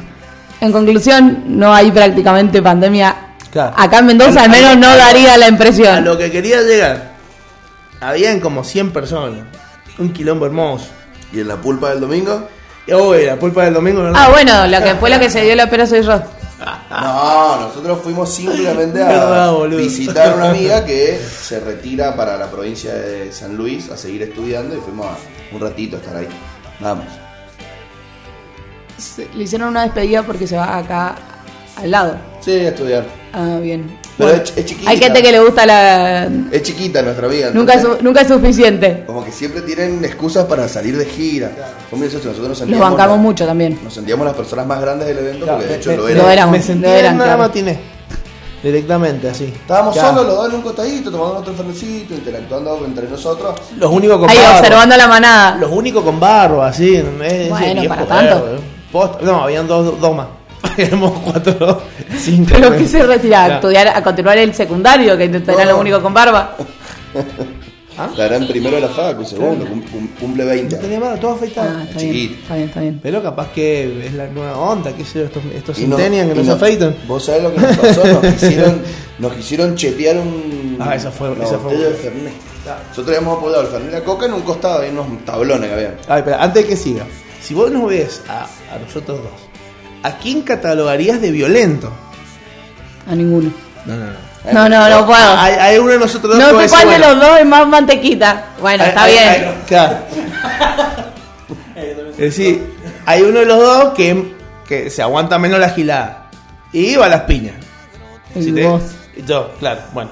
En conclusión, no hay prácticamente pandemia. Claro. Acá en Mendoza al menos no daría la A impresión. lo que quería llegar, habían como 100 personas. Un quilombo hermoso. Y en la pulpa del domingo, Y hoy, la pulpa del domingo, ¿verdad? Ah, bueno, la que fue la que se dio la pera soy yo. no, nosotros fuimos simplemente a visitar a una amiga que se retira para la provincia de San Luis a seguir estudiando y fuimos a un ratito a estar ahí. Vamos. Se- Le hicieron una despedida porque se va acá al lado. Sí, a estudiar. Ah, bien. Pero Bueno, es ch- es chiquita. hay gente que le gusta la... Es chiquita nuestra amiga. Nunca es, entonces, su- nunca es suficiente. Como que siempre tienen excusas para salir de gira. Son nosotros nos Los sentíamos. bancamos la- mucho también. Nos sentíamos las personas más grandes del evento Claro, porque de hecho me- lo lo eran. éramos. Me sentí lo eran, en una claro. matiné. Directamente, así. Estábamos Ya. solos, los dos en un costadito, tomando otro fernecito, interactuando entre nosotros. Los únicos con Ahí barba. observando la manada. Los únicos con barba, así. Bueno, para tanto. Posta- No, habían dos, dos más. Éramos cuatro, cinco. Pero que se retira a Ya. estudiar, a continuar el secundario, que era lo Oh. único con barba. Estará en primero de la facu, segundo, cum- cum- cumple 20. No tenía barba, todo afeitado. Ah, está bien, chiquito. está bien, está bien. Pero capaz que es la nueva onda, qué sé yo, estos, estos Y no- centennials que y no afeitan. Vos sabés lo que nos pasó, nos quisieron, nos quisieron chetear un. Ah, eso fue- una fue botella de. Fernet. Nosotros habíamos apoyado el Fernet y la coca en un costado, hay unos tablones que había. Ay, pero antes de que siga, si vos nos ves a, a nosotros dos, ¿a quién catalogarías de violento? A ninguno. No, no, no. No, no, no puedo. Hay, hay uno de nosotros dos No sé cuál de bueno, los dos es más mantequita. Bueno, hay- está hay- bien. hay- claro. Es decir, hay uno de los dos que, que se aguanta menos la gilada. Y va a las piñas. Y te- vos. y yo, claro, bueno.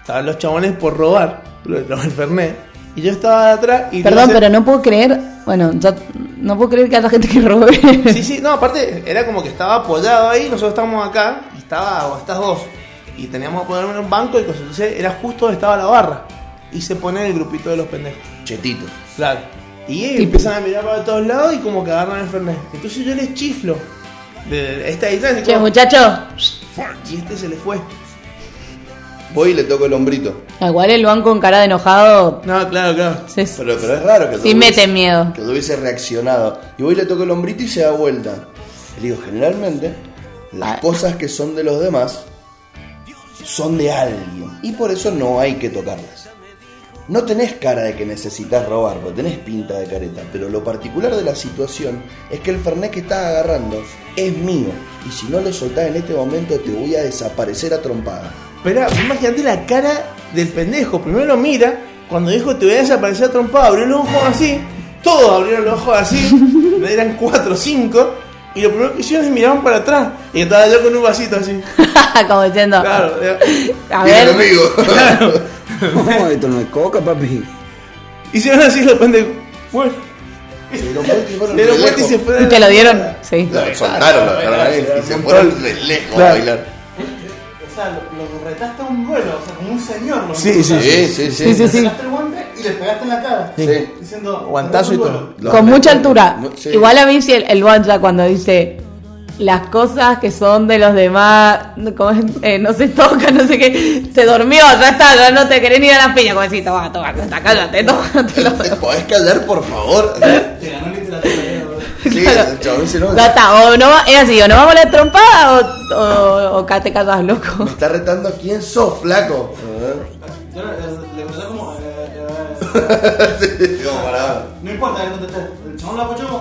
Estaban los chabones por robar, los Fernet. Y yo estaba de atrás y... Perdón, pero no puedo creer. Bueno, yo no puedo creer que haya gente que robe. Sí, sí, no, aparte era como que estaba apoyado ahí, nosotros estábamos acá y estaba estas dos. Y teníamos que ponerme en un banco y cosas. Entonces era justo donde estaba la barra. Y se pone el grupito de los pendejos. Chetito. Claro. Y ellos empiezan a mirar para todos lados y como que agarran el Fernet. Entonces yo les chiflo. De esta distancia. Che, como- muchacho. y este se le fue. Voy y le toco el hombrito. Igual el banco con cara de enojado. No, claro, claro. se- Pero, pero es raro que Sí mete hubiese- miedo. Que hubiese reaccionado. Y voy y le toco el hombrito y se da vuelta. Le digo, generalmente, las Ah. cosas que son de los demás son de alguien. Y por eso no hay que tocarlas. no tenés cara de que necesitas robar, porque tenés pinta de careta, pero lo particular de la situación es que el Fernet que estás agarrando es mío, y si no lo soltás en este momento te voy a desaparecer a trompada. Pero imagínate la cara del pendejo. Primero mira, cuando dijo te voy a desaparecer trompado, abrió los ojos así. Todos abrieron los ojos así. eran cuatro o cinco. Y lo primero que hicieron es miraban para atrás. Y estaba yo con un vasito así. Como diciendo, Claro. ya. a ver, conmigo. claro. No, esto no es coca, papi. Hicieron así los pendejos. Bueno. Se dieron vuelta y fueron y se fueron. ¿te lo dieron? Sí. Lo soltaron, lo dejaron ahí, y se fueron re lejos a bailar. O sea, lo, lo retaste a un vuelo, o sea, como un señor. Lo Sí, sí, Sí, sí, sí. Sí, sí, Le sí. sacaste el guante y le pegaste en la cara. Sí. Diciendo. Guantazo y "Reta un todo. vuelo". Los Con mucha altura. Igual a mí sí el, el Bonja cuando dice las cosas que son de los demás. Eh, no se tocan, no sé qué, se durmió, ya está, ya no te querés ni a la piña, como decís, toma, toma, toma, cállate, tómatelo. ¿Te podés callar, por favor? Te ganó. Sí, Claro. el chabón se no. Ya está, o no va, es así, o no vamos a la trompada o, o, o acá te callas loco. Me está retando quién sos, flaco. Yo le, le pregunté como. eh, eh, no importa. El chabón la apoyó.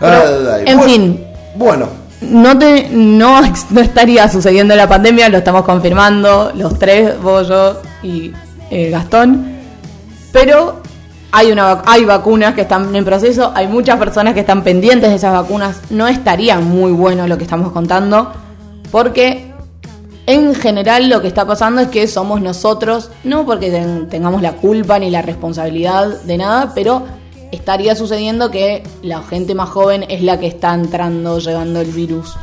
Ay, en fin. Bueno, No, te, no, no estaría sucediendo la pandemia, lo estamos confirmando los tres, vos, yo y eh, Gastón. Pero hay, una, hay vacunas que están en proceso, hay muchas personas que están pendientes de esas vacunas. No estaría muy bueno lo que estamos contando, porque en general lo que está pasando es que somos nosotros, no porque ten- tengamos la culpa ni la responsabilidad de nada, pero estaría sucediendo que la gente más joven es la que está entrando, llevando el virus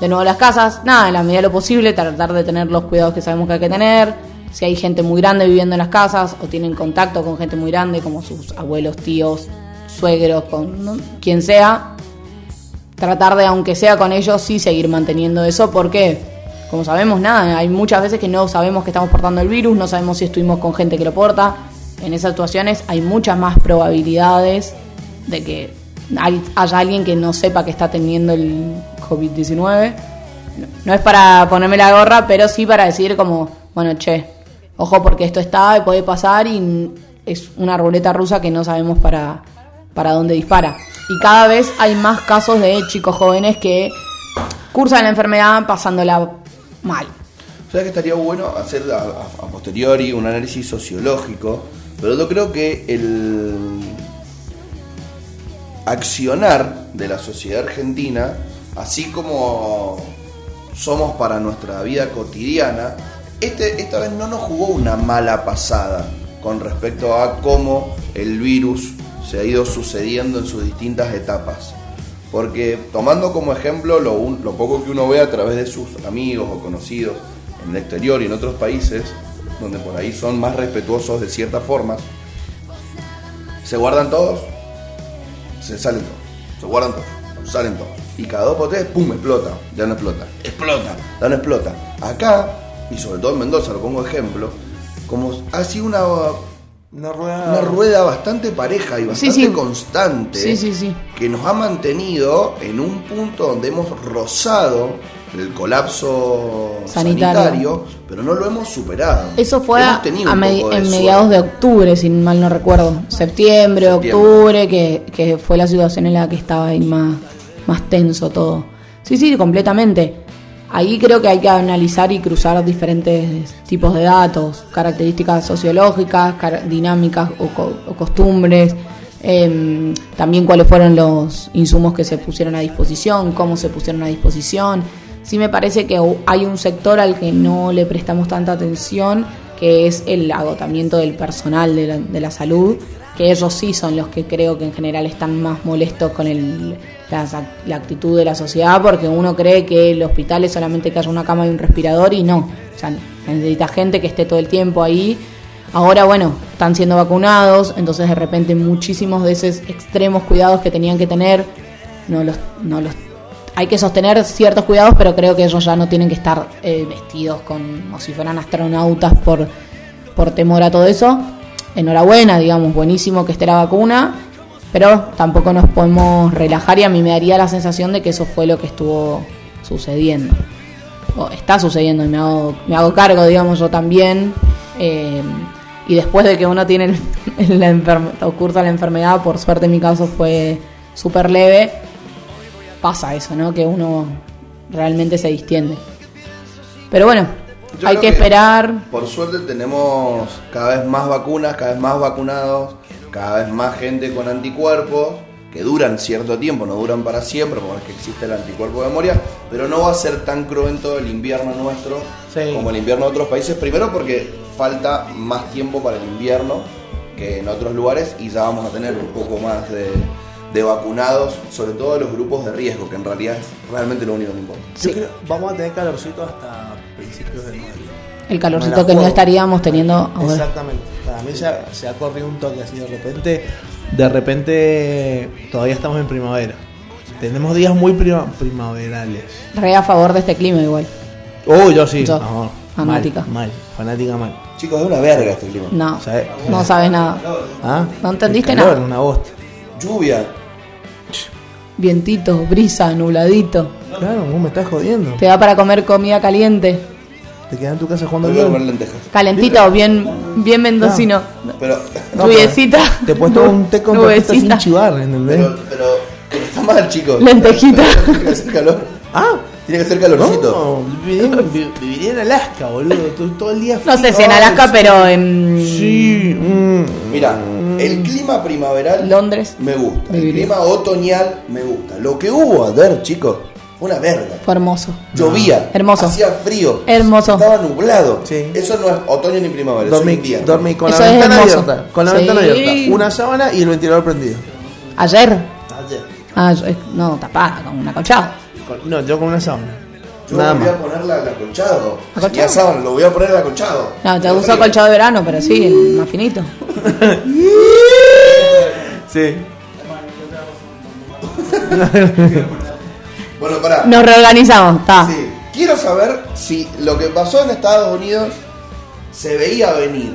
de nuevo a las casas. Nada, en la medida de lo posible, tratar de tener los cuidados que sabemos que hay que tener. Si hay gente muy grande viviendo en las casas o tienen contacto con gente muy grande, como sus abuelos, tíos, suegros, con quien sea, tratar de, aunque sea con ellos, sí seguir manteniendo eso, porque, como sabemos, nada, hay muchas veces que no sabemos que estamos portando el virus, no sabemos si estuvimos con gente que lo porta. En esas situaciones hay muchas más probabilidades de que hay- haya alguien que no sepa que está teniendo el COVID-19. No, no es para ponerme la gorra, pero sí para decir como, bueno, che, ojo porque esto está y puede pasar y es una ruleta rusa que no sabemos para, para dónde dispara. Y cada vez hay más casos de chicos jóvenes que cursan la enfermedad pasándola mal. ¿sabes que estaría bueno hacer a posteriori un análisis sociológico? Pero yo creo que el accionar de la sociedad argentina, así como somos para nuestra vida cotidiana, este, esta vez no nos jugó una mala pasada con respecto a cómo el virus se ha ido sucediendo en sus distintas etapas. Porque tomando como ejemplo lo, un- lo poco que uno ve a través de sus amigos o conocidos en el exterior y en otros países, donde por ahí son más respetuosos de ciertas formas, se guardan todos, se salen todos, se guardan todos, salen todos. Y cada dos por tres, pum, explota, ya no explota, explota, ya no explota. Acá, y sobre todo en Mendoza, lo pongo ejemplo, como ha sido una, Una rueda. una rueda bastante pareja y bastante sí. constante Sí, sí, sí. que nos ha mantenido en un punto donde hemos rozado el colapso Sanitario. sanitario, pero no lo hemos superado. Eso fue a- en mediados de octubre, si mal no recuerdo. Septiembre, Septiembre. octubre, que, que fue la situación en la que estaba ahí más, más tenso todo. Sí, sí, completamente. Ahí creo que hay que analizar y cruzar diferentes tipos de datos, características sociológicas, dinámicas o, co- o costumbres, em, también cuáles fueron los insumos que se pusieron a disposición, cómo se pusieron a disposición. Sí me parece que hay un sector al que no le prestamos tanta atención, que es el agotamiento del personal de la, de la salud, que ellos sí son los que creo que en general están más molestos con el, la, actitud de la sociedad, porque uno cree que el hospital es solamente que haya una cama y un respirador y no. O sea, necesita gente que esté todo el tiempo ahí. Ahora, bueno, están siendo vacunados, entonces de repente muchísimos de esos extremos cuidados que tenían que tener, no los, no los hay que sostener ciertos cuidados, pero creo que ellos ya no tienen que estar eh, vestidos con, como si fueran astronautas por, por temor a todo eso. Enhorabuena, digamos, buenísimo que esté la vacuna, pero tampoco nos podemos relajar y a mí me daría la sensación de que eso fue lo que estuvo sucediendo. O está sucediendo y me hago, me hago cargo, digamos, yo también. Eh, y después de que uno tiene la enferme- cursa la enfermedad, por suerte en mi caso fue súper leve, pasa eso, ¿no? Que uno realmente se distiende. Pero bueno, Yo hay que esperar. Por suerte tenemos cada vez más vacunas, cada vez más vacunados, cada vez más gente con anticuerpos que duran cierto tiempo, no duran para siempre, porque es que existe el anticuerpo de memoria, pero no va a ser tan cruento el invierno nuestro Sí. como el invierno de otros países. Primero porque falta más tiempo para el invierno que en otros lugares y ya vamos a tener un poco más de, de vacunados, sobre todo los grupos de riesgo, que en realidad es realmente lo único que importa. Yo creo- vamos a tener calorcito hasta principios de mayo. El calorcito que no estaríamos teniendo ahora. Exactamente. Para mí se ha, se ha corrido un toque así de repente. De repente todavía estamos en primavera. Tenemos días muy prima- primaverales. Re a favor de este clima igual. Oh, yo sí. Yo, No, fanática. Mal, mal, fanática mal. Chicos, es una verga este clima. No, no sabes nada. ¿Ah? No entendiste calor, nada. Una bosta. Lluvia. Vientito, brisa, nubladito. Claro, vos me estás jodiendo. Te da para comer comida caliente. Te quedas en tu casa jugando Voy a comer bien. lentejas. Calentito, bien, bien mendocino. Pero, Lluviecita. Te he puesto un té con papita sin Nubecita. chivar, ¿entendés? pero, pero, pero está mal, chicos. Lentejita. Hacer calor. Ah, Tiene que hacer calorcito. no, viviría, vi- viviría en Alaska, boludo. Todo, todo el día No sé frío. si en Alaska, pero en Sí. mm. Mira, el clima primaveral Londres me gusta. El Viviría. clima otoñal me gusta. Lo que hubo ayer, chicos, fue una verga. fue hermoso. Llovía. Hermoso. Hacía frío. Hermoso. Estaba nublado. Sí. Eso no es otoño ni primavera. eso es Dormí, invierno. dormí con Eso la ventana hermoso. abierta. Con la Sí. ventana abierta. Una sábana y el ventilador prendido. Ayer. Ayer. Ah, yo- no, tapada, con un acolchado. Con- no, yo con una sábana. Yo Nada voy más. a ponerla al acolchado. ¿Acolchado? Ya saben, lo voy a poner al acolchado. No, te Pero uso frío. de verano, pero sí, el más finito. Sí. Bueno, pará. Nos reorganizamos, está. Sí. Quiero saber si lo que pasó en Estados Unidos se veía venir.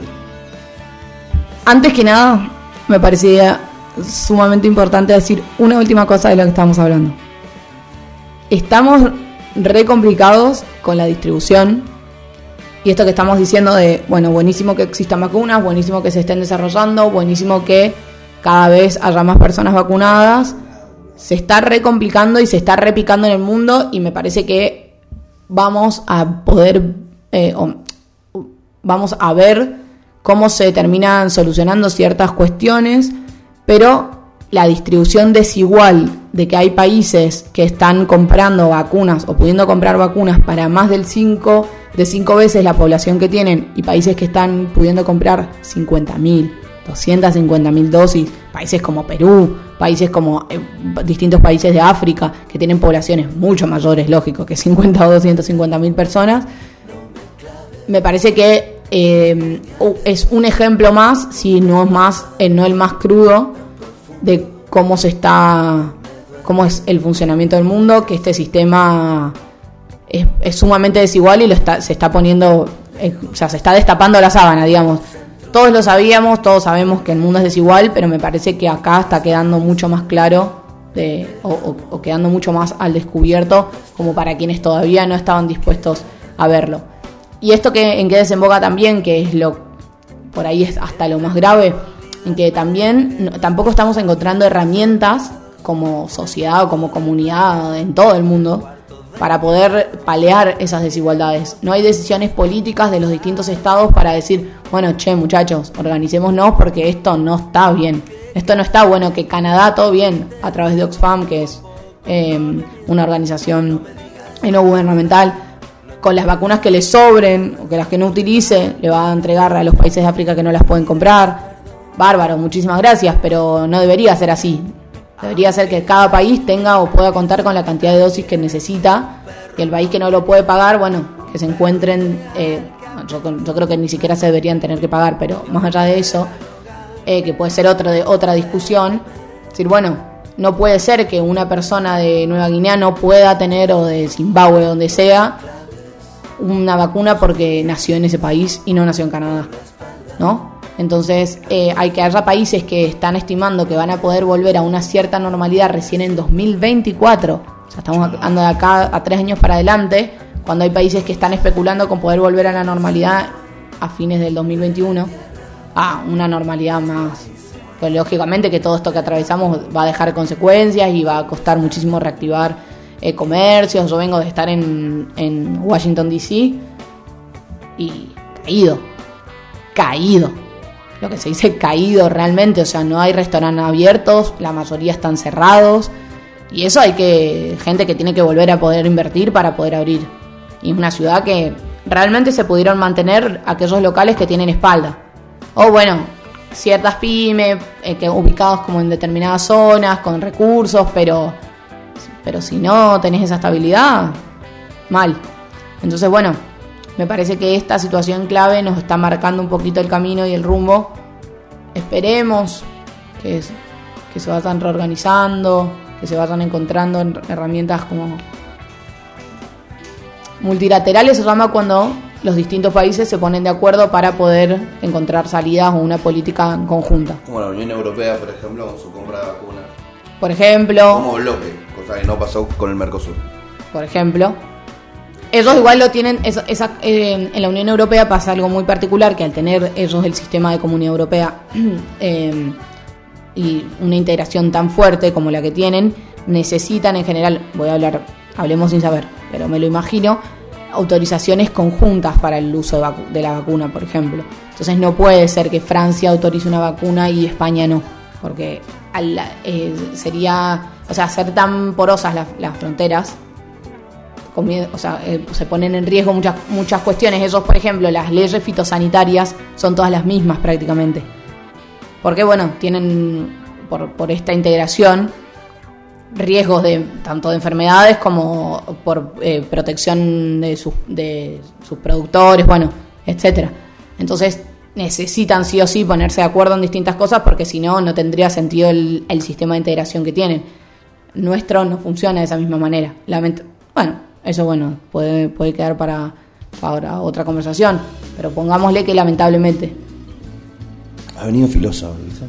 Antes que nada, me parecía sumamente importante decir una última cosa de lo que estamos hablando. Estamos re complicados con la distribución. Y esto que estamos diciendo de, bueno, buenísimo que existan vacunas, buenísimo que se estén desarrollando, buenísimo que cada vez haya más personas vacunadas, se está re complicando y se está repicando en el mundo y me parece que vamos a poder, eh, vamos a ver cómo se terminan solucionando ciertas cuestiones, pero la distribución desigual de que hay países que están comprando vacunas o pudiendo comprar vacunas para más del 5 de 5 veces la población que tienen y países que están pudiendo comprar 50.000, 250.000 dosis, países como Perú, países como eh, distintos países de África que tienen poblaciones mucho mayores, lógico, que 50 o 250.000 personas, me parece que eh, es un ejemplo más, si no es más, eh, no el más crudo, de cómo se está, cómo es el funcionamiento del mundo, que este sistema es, sumamente desigual y lo está, se está poniendo, eh, o sea, se está destapando la sábana, digamos. Todos lo sabíamos, todos sabemos que el mundo es desigual, pero me parece que acá está quedando mucho más claro o- o quedando mucho más al descubierto como para quienes todavía no estaban dispuestos a verlo. Y esto que en qué desemboca también, que es lo por ahí es hasta lo más grave, en que también tampoco estamos encontrando herramientas como sociedad o como comunidad en todo el mundo para poder palear esas desigualdades. No hay decisiones políticas de los distintos estados para decir, bueno, che, muchachos, organicémonos porque esto no está bien. Esto no está bueno, que Canadá todo bien, a través de Oxfam, que es eh, una organización no gubernamental, con las vacunas que le sobren o que las que no utilice, le va a entregar a los países de África que no las pueden comprar. Bárbaro, muchísimas gracias, pero no debería ser así. Debería ser que cada país tenga o pueda contar con la cantidad de dosis que necesita y el país que no lo puede pagar, bueno, que se encuentren, eh, yo, yo creo que ni siquiera se deberían tener que pagar, pero más allá de eso, eh, que puede ser otra, de, otra discusión, decir, bueno, no puede ser que una persona de Nueva Guinea no pueda tener, o de Zimbabue, donde sea, una vacuna porque nació en ese país y no nació en Canadá, ¿no? Entonces, eh, hay que haya países que están estimando que van a poder volver a una cierta normalidad recién en 2024. O sea, estamos andando de acá a tres años para adelante, cuando hay países que están especulando con poder volver a la normalidad a fines del 2021. a una normalidad más. Pues lógicamente que todo esto que atravesamos va a dejar consecuencias y va a costar muchísimo reactivar eh, comercios. Yo vengo de estar en, en Washington DC y caído, caído. Lo que se dice caído realmente, o sea, no hay restaurantes abiertos, la mayoría están cerrados. Y eso hay que, gente que tiene que volver a poder invertir para poder abrir. Y es una ciudad que realmente se pudieron mantener aquellos locales que tienen espalda. O bueno, ciertas pymes eh, que ubicados como en determinadas zonas, con recursos, pero, pero si no tenés esa estabilidad, mal. Entonces, bueno, me parece que esta situación clave nos está marcando un poquito el camino y el rumbo. Esperemos que, que se vayan reorganizando, que se vayan encontrando en- herramientas como multilaterales se llama cuando los distintos países se ponen de acuerdo para poder encontrar salidas o una política conjunta. Como la Unión Europea, por ejemplo, con su compra de vacunas. Por ejemplo, Como bloque, cosa que no pasó con el Mercosur. por ejemplo. Ellos igual lo tienen, esa- esa- eh, en la Unión Europea pasa algo muy particular, que al tener ellos el sistema de comunidad europea eh, y una integración tan fuerte como la que tienen, necesitan en general, voy a hablar, hablemos sin saber, pero me lo imagino, autorizaciones conjuntas para el uso de, de la vacuna, por ejemplo. Entonces no puede ser que Francia autorice una vacuna y España no, porque al- eh, sería, o sea, ser tan porosas las, fronteras o sea, eh, se ponen en riesgo muchas, muchas cuestiones. Ellos, por ejemplo, las leyes fitosanitarias son todas las mismas prácticamente. Porque, bueno, tienen por, por esta integración riesgos de tanto de enfermedades como por eh, protección de sus, de sus productores, bueno, etcétera. Entonces necesitan sí o sí ponerse de acuerdo en distintas cosas porque si no, no tendría sentido el, el sistema de integración que tienen. Nuestro no funciona de esa misma manera. Lament- bueno, eso bueno, puede, puede quedar para, para otra conversación, pero pongámosle que lamentablemente. Ha venido filosa, ¿viste?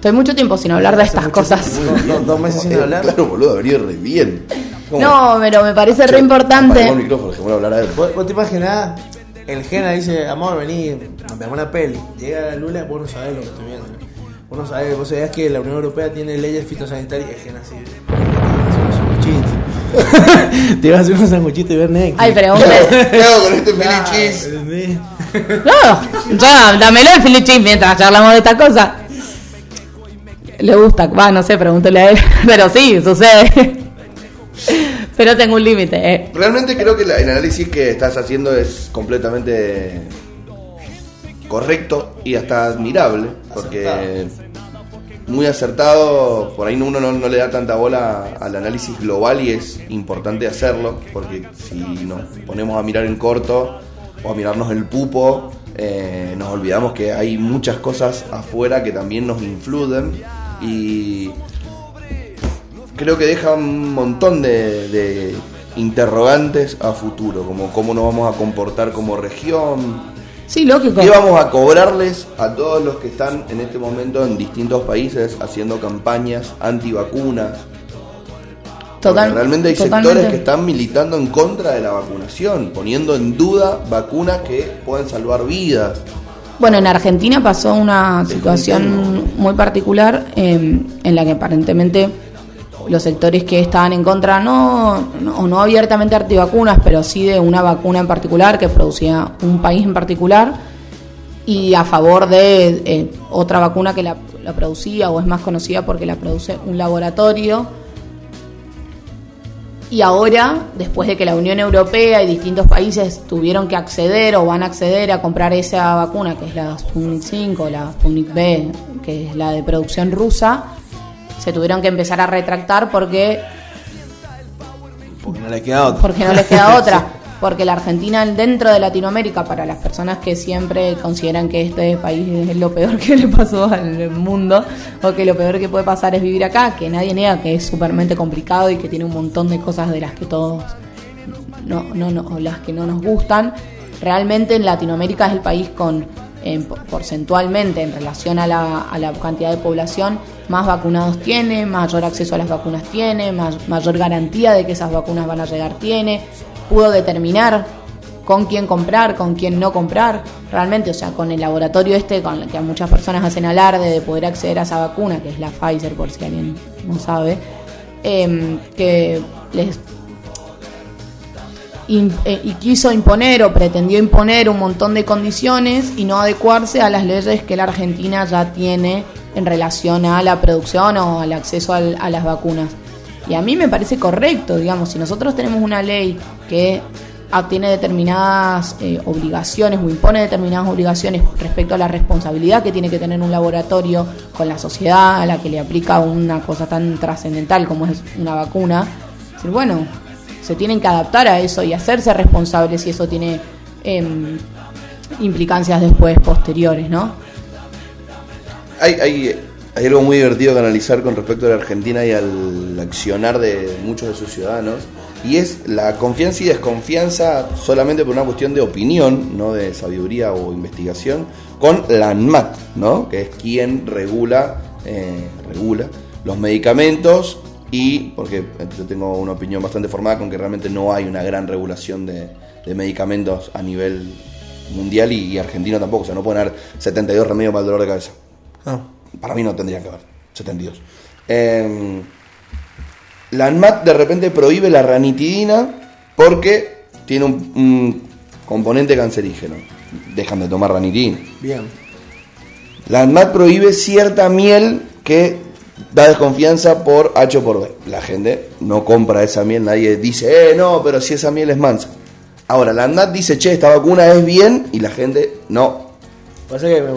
Estoy mucho tiempo sin hablar de estas cosas. Dos, dos meses sin hablar. Claro, boludo, ha venido re bien. ¿Cómo? No, pero me parece re importante. el micrófono, hablar a él. ¿Vos, vos te imaginás? El Gena dice, amor, vení, veamos una peli. Llega la Lula, vos no sabés lo que estoy viendo. Vos no sabés, vos sabés que la Unión Europea tiene leyes fitosanitarias. El Gena así, te iba te iba a hacer unos sanguchitos y ver Netflix. Ay, pero hombre. ¿Qué hago con este Philly cheese? No, ya, dámelo el Philly cheese mientras charlamos de esta cosa. Le gusta, va, no sé, pregúntele a él. Pero sí, sucede. Pero tengo un límite, eh. Realmente creo que la- el análisis que estás haciendo es completamente correcto y hasta admirable, porque muy acertado, por ahí uno no, le da tanta bola al análisis global y es importante hacerlo, porque si nos ponemos a mirar en corto o a mirarnos el pupo, eh, nos olvidamos que hay muchas cosas afuera que también nos influyen y creo que deja un montón de interrogantes a futuro, como cómo nos vamos a comportar como región, Sí, lógico. ¿Qué vamos a cobrarles a todos los que están en este momento en distintos países haciendo campañas antivacunas? Total- realmente hay totalmente. sectores que están militando en contra de la vacunación, poniendo en duda vacunas que pueden salvar vidas. Bueno, en Argentina pasó una situación muy particular eh, en la que aparentemente los sectores que estaban en contra, no, no, no abiertamente antivacunas, pero sí de una vacuna en particular que producía un país en particular, y a favor de eh, otra vacuna que la, la producía o es más conocida porque la produce un laboratorio. Y ahora, después de que la Unión Europea y distintos países tuvieron que acceder o van a acceder a comprar esa vacuna, que es la Sputnik 5 o la Sputnik B, que es la de producción rusa, se tuvieron que empezar a retractar porque Porque no le queda otra. porque no les queda otra. Porque la Argentina dentro de Latinoamérica, para las personas que siempre consideran que este país es lo peor que le pasó al mundo, o que lo peor que puede pasar es vivir acá, que nadie niega que es supermente complicado y que tiene un montón de cosas de las que todos no, no, no, o las que no nos gustan, realmente en Latinoamérica es el país con eh, por- porcentualmente en relación a la, a la cantidad de población más vacunados tiene, mayor acceso a las vacunas tiene, más- mayor garantía de que esas vacunas van a llegar tiene, pudo determinar con quién comprar, con quién no comprar, realmente, o sea, con el laboratorio este, con el que a muchas personas hacen alarde de poder acceder a esa vacuna, que es la Pfizer, por si alguien no sabe, em, que les eh, y quiso imponer o pretendió imponer un montón de condiciones y no adecuarse a las leyes que la Argentina ya tiene en relación a la producción o al acceso al- a las vacunas. Y a mí me parece correcto, digamos, si nosotros tenemos una ley que tiene determinadas eh, obligaciones o impone determinadas obligaciones respecto a la responsabilidad que tiene que tener un laboratorio con la sociedad a la que le aplica una cosa tan trascendental como es una vacuna, decir, bueno, se tienen que adaptar a eso y hacerse responsables si eso tiene em, implicancias después posteriores, ¿no? Hay, hay, algo muy divertido que analizar con respecto a la Argentina y al accionar de muchos de sus ciudadanos, y es la confianza y desconfianza solamente por una cuestión de opinión, no de sabiduría o investigación, con la ANMAT, ¿no? que es quien regula, eh, regula los medicamentos y, porque yo tengo una opinión bastante formada con que realmente no hay una gran regulación de, medicamentos a nivel mundial y, y argentino tampoco, o sea, no pueden haber 72 remedios para el dolor de cabeza. Ah, Para mí no tendrían que haber 72. Eh, la ANMAT de repente prohíbe la ranitidina porque tiene un, un componente cancerígeno. Dejan de tomar ranitidina. bien. La ANMAT prohíbe cierta miel que da desconfianza por H o por B. La gente no compra esa miel, nadie dice, eh, no, pero si esa miel es mansa. Ahora, la ANMAT dice, che, esta vacuna es bien y la gente no.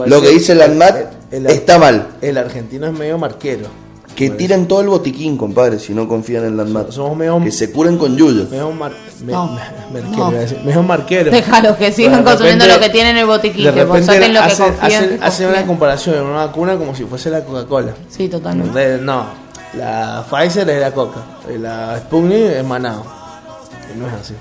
Lo que dice la ANMAT el- está mal. El argentino es medio marquero. Que tiren todo el botiquín, compadre, si no confían en la ANMAT. Somos medio, Que se curen con yuyos. medio mar, me- No. me- No. medio marquero. Déjalos que sigan Pero de consumiendo lo que tienen en el botiquín, de que pues repente saquen lo que hacen, confían. hacen- que hacen una comparación de una vacuna como si fuese la Coca-Cola. Sí, totalmente. De- No, la Pfizer es la Coca, y la Sputnik es Manao. Y no es así.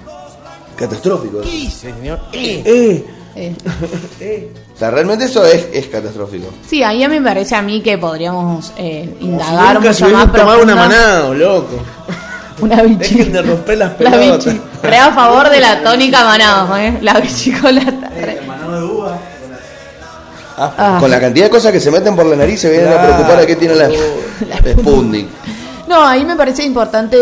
Catastrófico. Eh, Eh, O sea, realmente eso es, es catastrófico. Sí, ahí a mí me parece a mí que podríamos eh, indagar nunca se mucho más hubiesen tomado una manado, loco. Una bichi. Dejen de romper las La pelotas. bichi. Re a favor de la tónica manado, ¿eh? La bichi con la... re- Ah. Con la cantidad de cosas que se meten por la nariz se vienen a preocupar a qué tiene la, la Sputnik. No, ahí me parece importante...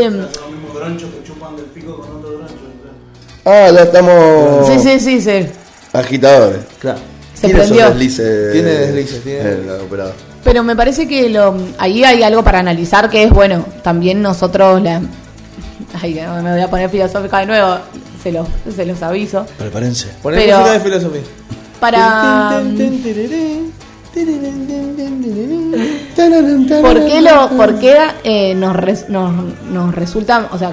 Ah, ya estamos Sí, sí, sí, sí. Agitadores. Claro. Se Tiene esos prendió. deslices. Tiene deslices, tiene- el operador. Pero me parece que lo, ahí hay algo para analizar que es, bueno, también nosotros la... Ay, me voy a poner filosófica de nuevo, se los, se los aviso. Prepárense. Poner Pero- música de filosofía. Para... ¿Por qué, lo, por qué eh, nos, res- nos, nos resulta, o sea,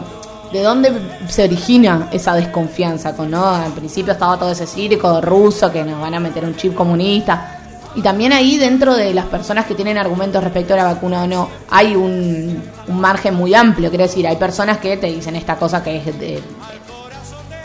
de dónde se origina esa desconfianza? Con, ¿no? Al principio estaba todo ese circo ruso que nos van a meter un chip comunista. Y también ahí dentro de las personas que tienen argumentos respecto a la vacuna o no, hay un, margen muy amplio. Quiero decir, hay personas que te dicen esta cosa que es de-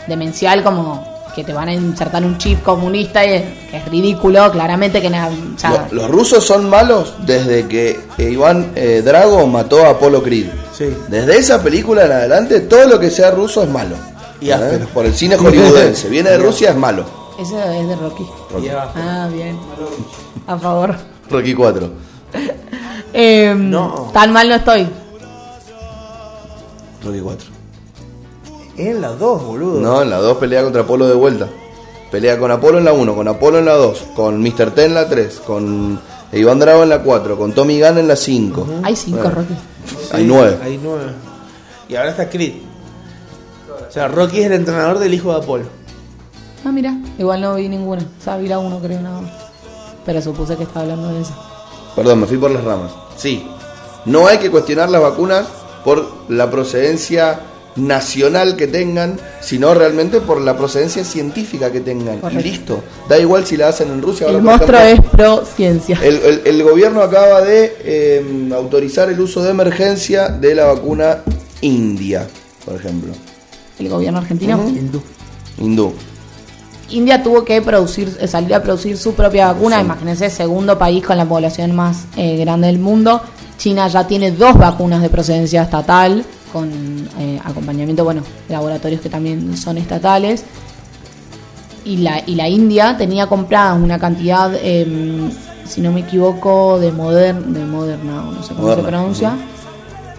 demencial como que te van a insertar un chip comunista y que es ridículo, claramente que nada, o sea, los rusos son malos desde que eh, Iván eh, Drago mató a Apolo Creed. Sí. Desde esa película en adelante, todo lo que sea ruso es malo. Y. Por el cine hollywoodense. Viene de Rusia, es malo. Eso es de Rocky. Y abajo. Ah, bien. A favor. Rocky 4. Eh, No. Tan mal no estoy. Rocky 4. En las dos, boludo. No, en la 2 pelea contra Apolo de vuelta. Pelea con Apolo en la 1, con Apolo en la 2, con Mr. T en la 3, con Iván Drago en la 4, con Tommy Gunn en la 5. Hay cinco, Bueno. Rocky. Hay 9. Hay nueve. Y ahora está Creed. O sea, Rocky es el entrenador del hijo de Apolo. Ah, mira. Igual no vi ninguna. O sea, vi la uno, creo, nada más. Pero supuse que estaba hablando de eso. Perdón, me fui por las ramas. Sí, no hay que cuestionar las vacunas por la procedencia nacional que tengan, sino realmente por la procedencia científica que tengan. Correcto. Y listo. Da igual si la hacen en Rusia o El monstruo es pro ciencia. El, el- el gobierno acaba de eh, autorizar el uso de emergencia de la vacuna india, por ejemplo. El gobierno argentino. Hindú. India tuvo que producir, eh, salir a producir su propia vacuna. Imagínense, segundo país con la población más eh, grande del mundo. China ya tiene dos vacunas de procedencia estatal, con eh, acompañamiento, bueno, laboratorios que también son estatales. y la, y la India tenía comprada una cantidad, em, si no me equivoco, de, moder, de Moderna, no sé cómo Moderna, se pronuncia.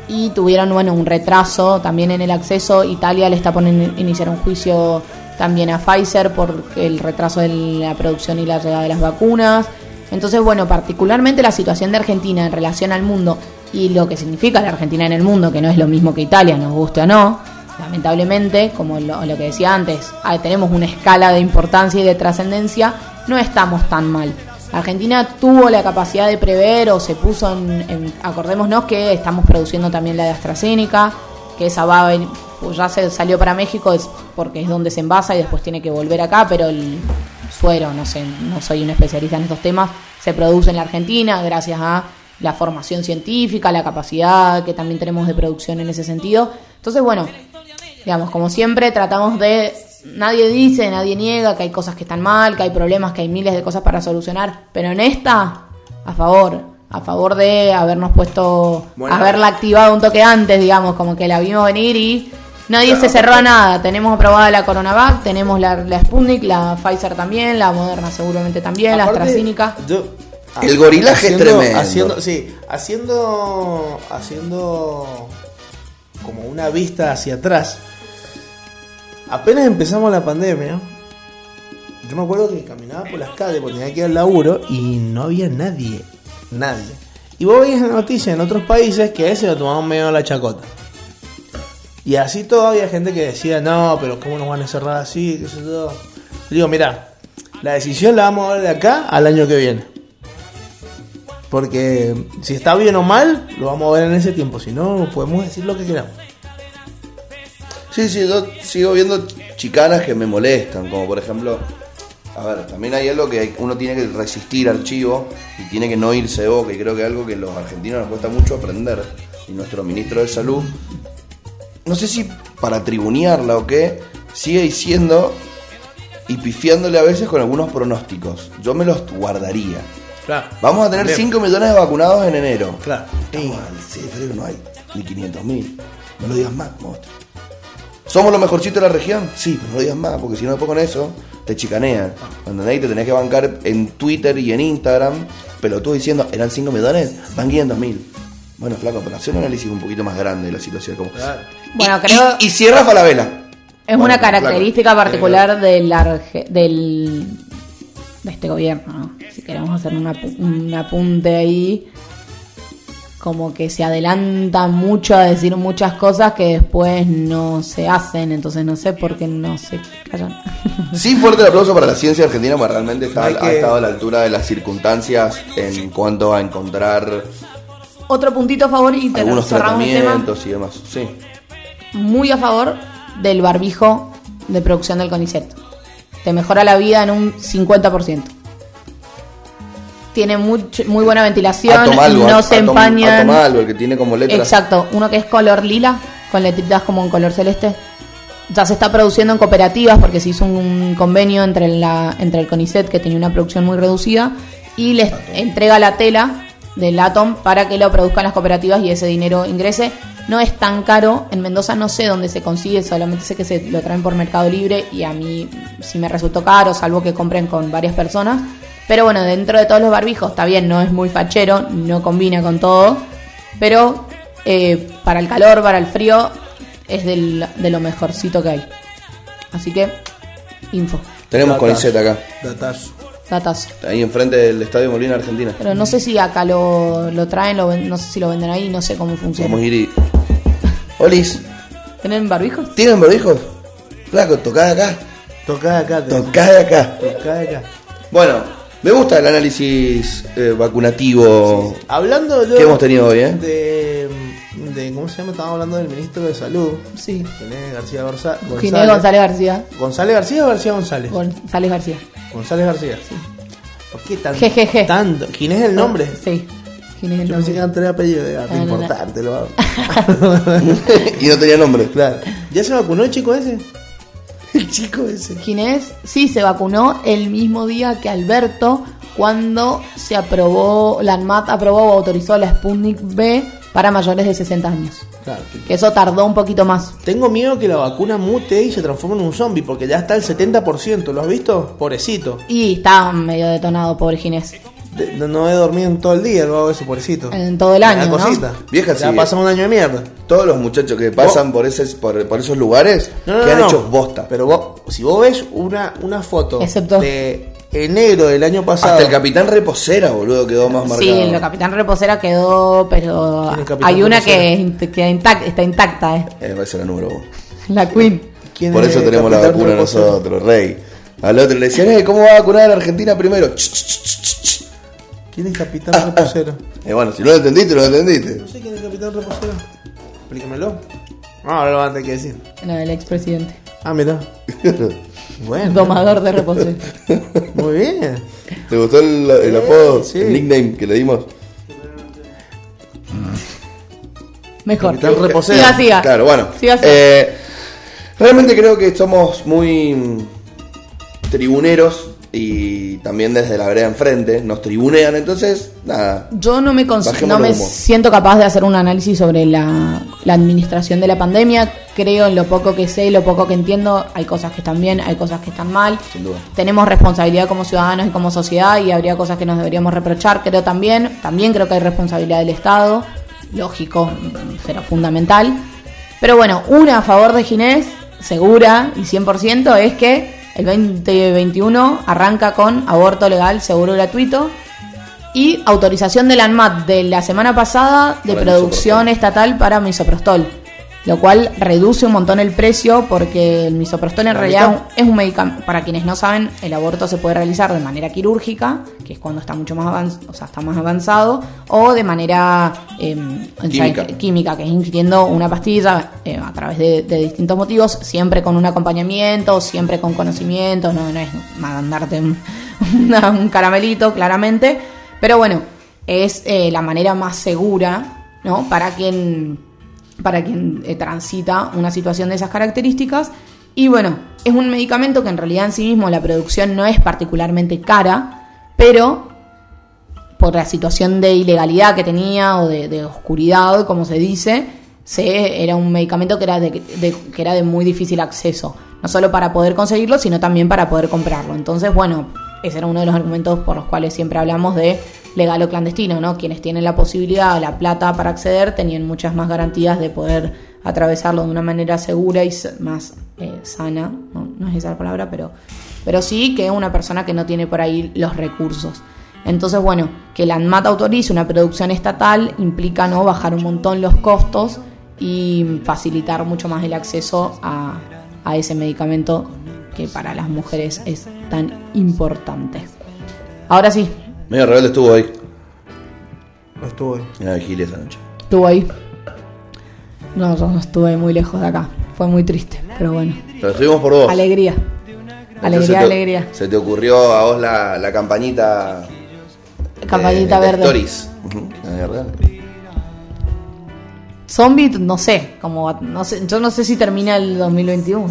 Y tuvieron, bueno, un retraso también en el acceso. Italia le está poniendo iniciar un juicio también a Pfizer por el retraso de la producción y la llegada de las vacunas. Entonces, bueno, particularmente la situación de Argentina en relación al mundo y lo que significa la Argentina en el mundo, que no es lo mismo que Italia, nos guste o no, lamentablemente, como lo, lo que decía antes, ah, tenemos una escala de importancia y de trascendencia, no estamos tan mal. Argentina tuvo la capacidad de prever o se puso en, acordémonos que estamos produciendo también la de AstraZeneca, que esa va a pues ya se salió para México es porque es donde se envasa y después tiene que volver acá, pero el suero, no sé, no soy un especialista en estos temas, se produce en la Argentina gracias a la formación científica, la capacidad que también tenemos de producción en ese sentido. Entonces, bueno, digamos, como siempre, tratamos de. Nadie dice, nadie niega que hay cosas que están mal, que hay problemas, que hay miles de cosas para solucionar, pero en esta, a favor, a favor de habernos puesto, Bueno. haberla activado un toque antes, digamos, como que la vimos venir y nadie se cerró a nada. Tenemos aprobada la Coronavac, tenemos la, la Sputnik, la Pfizer también, la Moderna seguramente también, la AstraZeneca. yo- El gorilaje es haciendo- tremendo. Haciendo, sí, haciendo, haciendo como una vista hacia atrás. Apenas empezamos la pandemia, yo me acuerdo que caminaba por las calles porque tenía que ir al laburo y no había nadie, nadie. Y vos veías en la noticia en otros países que a ese lo tomaban medio a la chacota. Y así todo había gente que decía, no, pero ¿cómo nos van a cerrar así? ¿Qué sé yo? Digo, mira, la decisión la vamos a ver de acá al año que viene. Porque si está bien o mal, lo vamos a ver en ese tiempo. Si no, podemos decir lo que queramos. Sí, sí, yo sigo viendo chicanas que me molestan, como por ejemplo, a ver, también hay algo que uno tiene que resistir al chivo y tiene que no irse de boca, y creo que es algo que los argentinos nos cuesta mucho aprender, y nuestro ministro de Salud, no sé si para tribunearla o qué, sigue diciendo y pifiándole a veces con algunos pronósticos. Yo me los guardaría. Claro. Vamos a tener 5 millones de vacunados en enero. Claro. Estamos al 6 de febrero, no hay ni 500 mil. No lo digas más, monstruo. ¿Somos los mejorcitos de la región? Sí, pero no lo digas más, porque si no después con eso te chicanean. ¿Entendés? Y te tenés que bancar en Twitter y en Instagram, pelotudo diciendo, eran 5 millones, van 500 mil. Bueno, flaco, pero hacer un análisis un poquito más grande de la situación. Como... Bueno, Y- creo Y, y cierra Falabella. es Bueno, una característica flaco. particular del, arge- del de este gobierno, ¿no? Si queremos hacer una un apunte ahí, como que se adelanta mucho a decir muchas cosas que después no se hacen, entonces no sé por qué no se callan. Sí, fuerte el aplauso para la ciencia argentina, porque realmente está, ha estado a la altura de las circunstancias en cuanto a encontrar Otro puntito a favor y te algunos cerramos el tema. tratamientos y demás. Sí. muy a favor del barbijo de producción del CONICET. Te mejora la vida en un 50%. Tiene much- muy buena ventilación, Atomalgo, no Atom- se empañan. Atomalgo, el que tiene como letras. Exacto, uno que es color lila, con letritas como en color celeste. Ya se está produciendo en cooperativas porque se hizo un convenio entre, la, entre el CONICET, que tenía una producción muy reducida, y les entrega la tela del Atom para que lo produzcan las cooperativas y ese dinero ingrese. No es tan caro, en Mendoza no sé dónde se consigue, solamente sé que se lo traen por Mercado Libre y a mí sí me resultó caro, salvo que compren con varias personas. Pero bueno, dentro de todos los barbijos, está bien, no es muy fachero, no combina con todo, pero eh, para el calor, para el frío, es del- de lo mejorcito que hay. Así que, info, Tenemos Datas. Conicet acá, Datazo. datas. ahí enfrente del Estadio Molina, Argentina. Pero no sé si acá lo, lo traen, lo ven- no sé si lo venden ahí, no sé cómo funciona. Vamos a ir y... Olis, ¿Tienen barbijos? ¿tienen barbijos? Flaco, tocá de acá, Toca de acá. tocá de acá. Toca de acá. Bueno, me gusta el análisis eh, vacunativo Hablando yo que hemos tenido hoy, ¿eh? de, de- ¿Cómo se llama? Estábamos hablando del ministro de Salud. Sí. Ginés García González. Ginés González García. ¿González García o García González? González García. González García. ¿Por qué tanto? Jejeje. Tanto. ¿Quién es el nombre? Sí. Ginés el Yo pensé que nombre. eran tres apellidos. Era No, no, no. importante. Lo hago. y no tenía nombre. claro. ¿Ya se vacunó el chico ese? El chico ese. Ginés sí se vacunó el mismo día que Alberto cuando se aprobó, la ANMAT aprobó o autorizó la Sputnik B para mayores de 60 años. Claro. Que eso tardó un poquito más. Tengo miedo que la vacuna mute y se transforme en un zombie, porque ya está el 70%. ¿Lo has visto? Pobrecito. Y está medio detonado, pobre Ginés. De- no- no he dormido en todo el día, lo hago ese pobrecito. En todo el Me da año, ¿no? cosita. Vieja, ya sí. ha pasado un año de mierda. Todos los muchachos que pasan por, ese, por, por esos lugares No, no, quedan no, no. hechos bosta. Pero vos, si vos ves una, una foto Excepto- de enero del año pasado. Hasta el capitán reposera, boludo, quedó más marcado. Sí, el Capitán Reposera quedó, pero ¿Quién es Capitán hay una Reposera? que queda intac- está intacta, eh. Eh, va a ser la número uno. la Queen. ¿Quién Por es eso el tenemos la Capitán vacuna nosotros, rey. Al otro le decían, eh, ¿cómo va a vacunar a la Argentina primero? Ch, ch, ch, ch, ch. ¿Quién es Capitán Reposero? Eh, bueno, si no lo entendiste, lo entendiste. No sé quién es Capitán Reposero. Explícamelo. No, ahora lo van a tener que decir. No, el expresidente. Ah, mira. Bueno. Domador de Reposero. Muy bien. ¿Te gustó el, el apodo, sí. el nickname que le dimos? Mejor. Capitán Reposero. Siga, siga. Claro, bueno. Siga, siga. Eh, realmente creo que somos muy mm, tribuneros y también desde la vereda enfrente nos tribunean, entonces, nada. Yo no me, no me siento capaz de hacer un análisis sobre la, la administración de la pandemia. Creo en lo poco que sé y lo poco que entiendo. Hay cosas que están bien, hay cosas que están mal. Sin duda. Tenemos responsabilidad como ciudadanos y como sociedad y habría cosas que nos deberíamos reprochar. Creo también, también creo que hay responsabilidad del Estado. Lógico, pero fundamental. Pero bueno, una a favor de Ginés, segura y 100%, es que el 2021 arranca con aborto legal, seguro gratuito. Y autorización del ANMAT de la semana pasada de Para producción estatal para misoprostol. Lo cual reduce un montón el precio porque el misoprostol en ¿La realidad mitad? es un medicamento. Para quienes no saben, el aborto se puede realizar de manera quirúrgica, que es cuando está mucho más avanzado, o sea, está más avanzado, o de manera em, o sea, Química. que es ingiriendo una pastilla eh, a través de, de distintos motivos, siempre con un acompañamiento, siempre con conocimiento, no, no es mandarte un, una- un caramelito, claramente, pero bueno, es eh, la manera más segura, ¿no? Para quien para quien eh, transita una situación de esas características. Y bueno, es un medicamento que en realidad en sí mismo la producción no es particularmente cara, pero por la situación de ilegalidad que tenía o de, oscuridad, como se dice, se, era un medicamento que era de- que era de muy difícil acceso, no solo para poder conseguirlo, sino también para poder comprarlo. Entonces, bueno, ese era uno de los argumentos por los cuales siempre hablamos de legal o clandestino, ¿no? Quienes tienen la posibilidad o la plata para acceder tenían muchas más garantías de poder atravesarlo de una manera segura y más eh, sana, no, no es esa la palabra, pero, pero sí que una persona que no tiene por ahí los recursos. Entonces, bueno, que la ANMAT autorice una producción estatal implica no bajar un montón los costos y facilitar mucho más el acceso a, a ese medicamento que para las mujeres es tan importante. Ahora sí, Medio rebelde estuvo ahí. No estuve. En la vigilia esa noche. estuvo ahí. No, yo no estuve muy lejos de acá. Fue muy triste, pero bueno. Pero estuvimos por vos. Alegría. Alegría, se te- alegría. Se te ocurrió a vos la, la campañita. Campañita de- de verde. Stories. Zombie, no sé, como no sé, yo no sé si termina el 2021.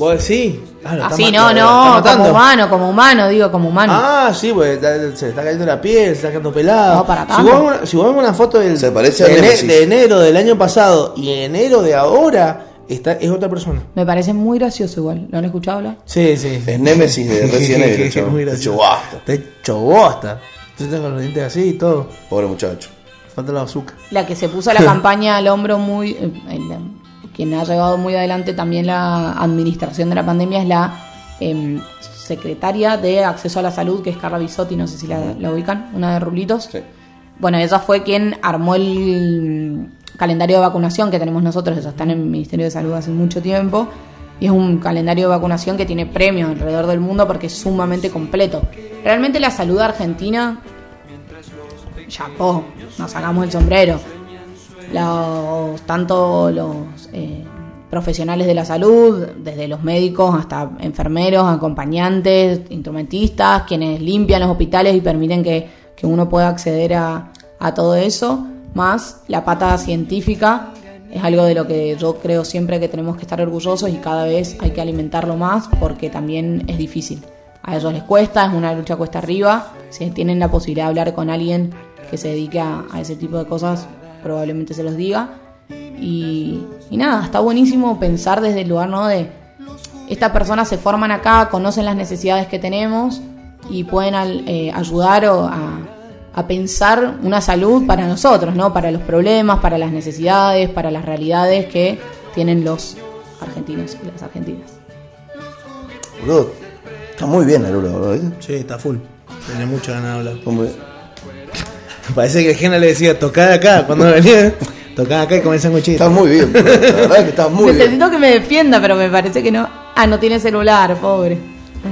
¿Vos decís? Ah, lo Así, no, no, como humano, como humano, digo, como humano. Ah, sí, pues se le está cayendo la piel, se está quedando pelado. No, para si, tanto. vos ves una, si vos ves una foto del, Se parece de, ene- enero del año pasado y enero de ahora, está, es otra persona. Me parece muy gracioso igual. ¿Lo han escuchado hablar? Sí, sí. Es Némesis de Resident Evil, Es chabón. muy Hecho gracioso. basta. Está hecho bosta. Yo tengo los dientes así y todo. Pobre muchacho. Falta la azúcar. La que se puso la campaña al hombro muy... eh, el- quien ha llevado muy adelante también la administración de la pandemia es la em, secretaria de Acceso a la Salud, que es Carla Bisotti, no sé si la, la ubican, una de Rulitos. Sí. Bueno, ella fue quien armó el calendario de vacunación que tenemos nosotros, ellos están en el Ministerio de Salud hace mucho tiempo, y es un calendario de vacunación que tiene premios alrededor del mundo porque es sumamente completo. Realmente la salud argentina, chapó, nos sacamos el sombrero. Los, tanto los eh, profesionales de la salud, desde los médicos hasta enfermeros, acompañantes, instrumentistas, quienes limpian los hospitales y permiten que, que uno pueda acceder a, a todo eso, más la pata científica, es algo de lo que yo creo siempre que tenemos que estar orgullosos y cada vez hay que alimentarlo más porque también es difícil. A ellos les cuesta, es una lucha cuesta arriba. Si tienen la posibilidad de hablar con alguien que se dedique a, a ese tipo de cosas, probablemente se los diga. Y, y nada, está buenísimo pensar desde el lugar, ¿no? De estas personas se forman acá, conocen las necesidades que tenemos y pueden al- eh, ayudar o a, a pensar una salud para nosotros, ¿no? Para los problemas, para las necesidades, para las realidades que tienen los argentinos y las argentinas. Boludo, está muy bien boludo. ¿viste? Sí, está full. Tiene mucho ganas de hablar. Está bien. Parece que Gena le decía, tocá de acá. Cuando venía, tocá de acá y comé sanguchito. Estás muy bien. La verdad es que estás muy bien. Necesito que me defienda, pero me parece que no. Ah, no tiene celular, pobre.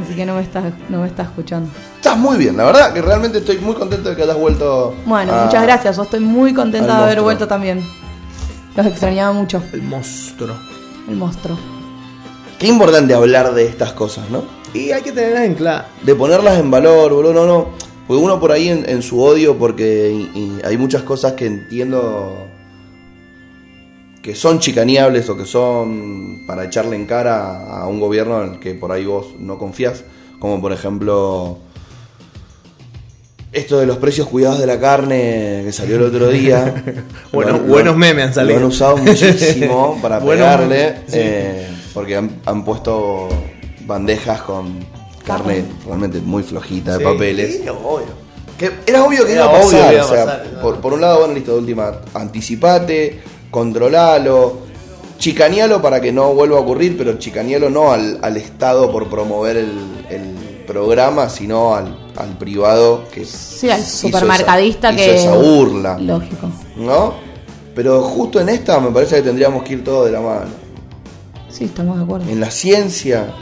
Así que no me está, no me está escuchando. Estás muy bien, la verdad que realmente estoy muy contento de que hayas vuelto. Bueno, a- muchas gracias. Yo estoy muy contenta de haber vuelto también. Los extrañaba mucho. El monstruo. El monstruo. Qué importante hablar de estas cosas, ¿no? Y hay que tenerlas en claro. De ponerlas en valor, boludo, no, no. Porque uno por ahí en, en su odio, porque y- y hay muchas cosas que entiendo que son chicaneables o que son para echarle en cara a un gobierno en el que por ahí vos no confías, como por ejemplo esto de los precios cuidados de la carne que salió el otro día. Bueno, Lo buenos memes han salido. Lo han usado muchísimo para pegarle, sí. eh, porque han, han puesto bandejas con carne realmente muy flojita de Sí, papeles. sí, obvio. Que era obvio que Era iba a obvio pasar. que iba a o sea, por, por un lado, bueno, listo, de última, anticipate, controlalo, chicanealo para que no vuelva a ocurrir, pero chicanealo no al, al Estado por promover el, el programa, sino al, al privado que Sí, al hizo supermercadista esa- que. hizo esa burla, Lógico. ¿no? Pero justo en esta me parece que tendríamos que ir todos de la mano. Sí, estamos de acuerdo. En la ciencia,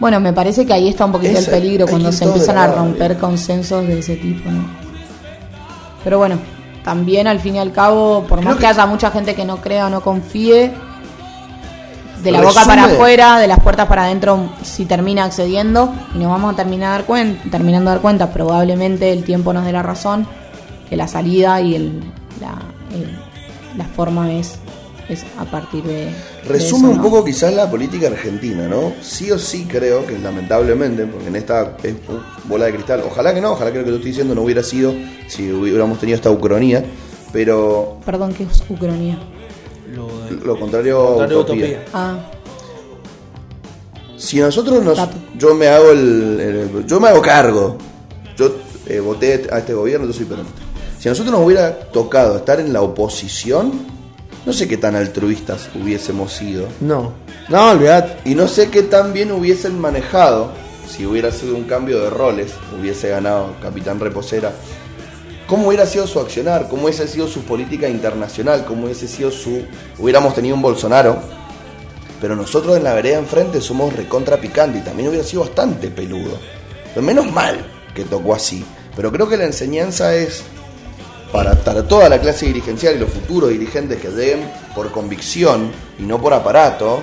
Bueno, me parece que ahí está un poquito el peligro cuando se de empiezan a romper bien. consensos de ese tipo, ¿no? Pero bueno, también al fin y al cabo, por Creo más que, que- haya mucha gente que no crea o no confíe, de la Resume- boca para afuera, de las puertas para adentro, si termina accediendo, y nos vamos a terminar dar cuen- terminando a dar cuenta, probablemente el tiempo nos dé la razón, que la salida y el, la, el- la forma es, es a partir de... Resume un poco quizás la política argentina, ¿no? Sí o sí creo que lamentablemente, porque en esta es bola de cristal, ojalá que no, ojalá que lo que te estoy diciendo no hubiera sido si hubiéramos tenido esta ucronía, pero Perdón, ¿qué es Ucrania? Lo de- lo contrario, Contrario a utopía. utopía. Ah, Si nosotros nos, yo me hago el, el- yo me hago cargo, yo eh, voté a este gobierno, yo soy peronista. Si a nosotros nos hubiera tocado estar en la oposición, no sé qué tan altruistas hubiésemos sido. No. No, olvidate. Y no sé qué tan bien hubiesen manejado, si hubiera sido un cambio de roles, hubiese ganado Capitán Reposera, cómo hubiera sido su accionar, cómo hubiese sido su política internacional, cómo hubiese sido su... Hubiéramos tenido un Bolsonaro, pero nosotros en la vereda enfrente somos recontra picante y también hubiera sido bastante peludo. Pero menos mal que tocó así. Pero creo que la enseñanza es para, para toda la clase dirigencial y los futuros dirigentes que den por convicción y no por aparato,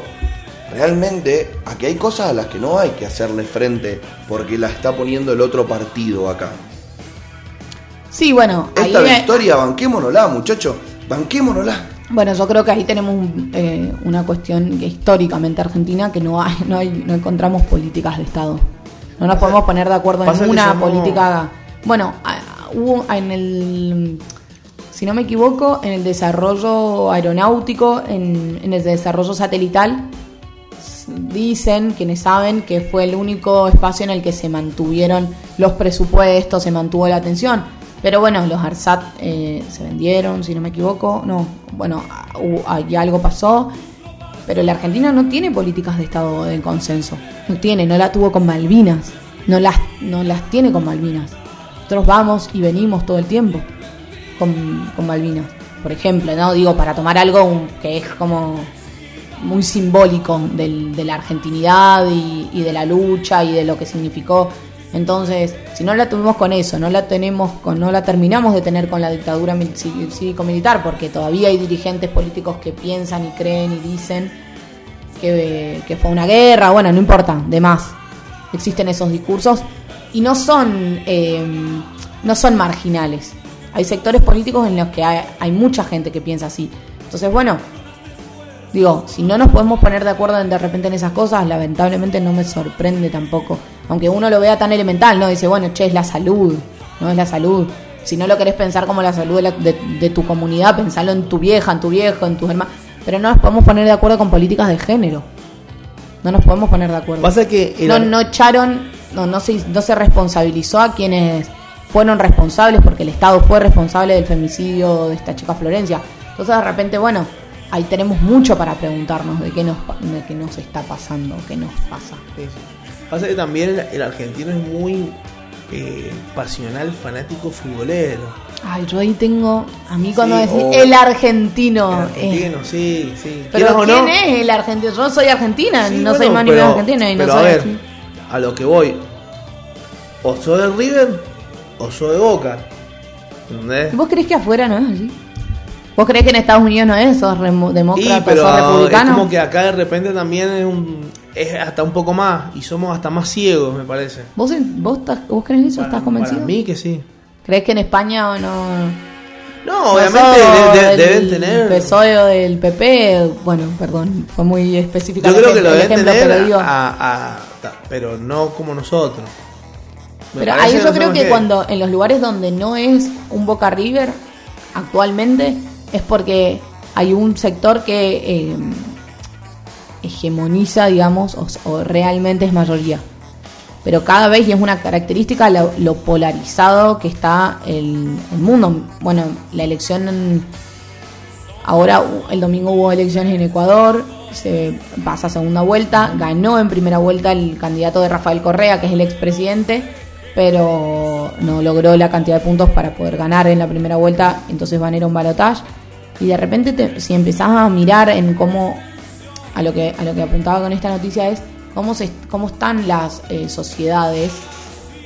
realmente aquí hay cosas a las que no hay que hacerle frente porque la está poniendo el otro partido acá. sí, bueno, Esta victoria, banquémonosla, muchachos, banquémonosla. Bueno, yo creo que ahí tenemos un- eh, una cuestión que históricamente argentina que no hay, no hay, no encontramos políticas de Estado. No nos podemos poner de acuerdo Pasa en que una somos- política. Bueno, hubo en el, si no me equivoco, en el desarrollo aeronáutico, en, en el desarrollo satelital, dicen quienes saben que fue el único espacio en el que se mantuvieron los presupuestos, se mantuvo la atención. Pero bueno, los ARSAT eh, se vendieron, si no me equivoco. No, bueno, ahí algo pasó. Pero la Argentina no tiene políticas de Estado de consenso. No tiene, no la tuvo con Malvinas. No las, no las tiene con Malvinas. Nosotros vamos y venimos todo el tiempo con, con Malvinas. Por ejemplo, ¿no? Digo, para tomar algo un- que es como muy simbólico del- de la argentinidad y, de la lucha y de lo que significó. Entonces, si no la tuvimos con eso, no la tenemos con, no la terminamos de tener con la dictadura cívico-militar, porque todavía hay dirigentes políticos que piensan y creen y dicen que, que fue una guerra, bueno, no importa, de más. Existen esos discursos y no son, eh, no son marginales. Hay sectores políticos en los que hay, hay mucha gente que piensa así. Entonces, bueno, digo, si no nos podemos poner de acuerdo de repente en esas cosas, lamentablemente no me sorprende tampoco. Aunque uno lo vea tan elemental, ¿no? Dice, bueno, che, es la salud, no es la salud. Si no lo querés pensar como la salud de, la- de- de tu comunidad, pensalo en tu vieja, en tu viejo, en tus hermanos. Pero no nos podemos poner de acuerdo con políticas de género. No nos podemos poner de acuerdo. Pasa que no, no echaron, no, no, se, no se responsabilizó a quienes fueron responsables, porque el Estado fue responsable del femicidio de esta chica Florencia. Entonces, de repente, bueno, ahí tenemos mucho para preguntarnos de qué nos, de qué nos está pasando, qué nos pasa. Sí, sí. Pasa que también el, el argentino es muy eh, pasional, fanático, futbolero. Ay, yo ahí tengo, a mí cuando Sí, decís o- el argentino. El eh, argentino, sí, sí. pero ¿quién no, es el argentino? Yo soy argentina, no bueno, soy más ni pero- menos argentina y no soy a ver, así. A lo que voy. O soy de River o soy de Boca. ¿Entendés? ¿Vos creés que afuera no es así? ¿Vos creés que en Estados Unidos no es? ¿Sos remo- Sí, demócrata, pero sos es como que acá de repente también es, un, es hasta un poco más y somos hasta más ciegos, me parece. ¿Vos, vos, estás- ¿Vos crees eso? Para- ¿Estás convencido? Para mí que sí. ¿Crees que en España o no? No, obviamente de- de- deben tener. PSOE o del PP, bueno, perdón, fue muy específico. Yo creo que el lo deben ejemplo, tener, pero digo, a- a- ta- pero no como nosotros. Me Pero ahí yo creo que cuando en los lugares donde no es un Boca River actualmente es porque hay un sector que eh, hegemoniza, digamos, o, o realmente es mayoría. Pero cada vez, y es una característica, lo, polarizado que está el, mundo. Bueno, la elección, ahora el domingo hubo elecciones en Ecuador, se pasa a segunda vuelta, ganó en primera vuelta el candidato de Rafael Correa, que es el expresidente, pero no logró la cantidad de puntos para poder ganar en la primera vuelta, entonces van a ir a un balotaje. Y de repente, te- si empezás a mirar en cómo, a lo que, a lo que apuntaba con esta noticia es cómo, se, cómo están las eh, sociedades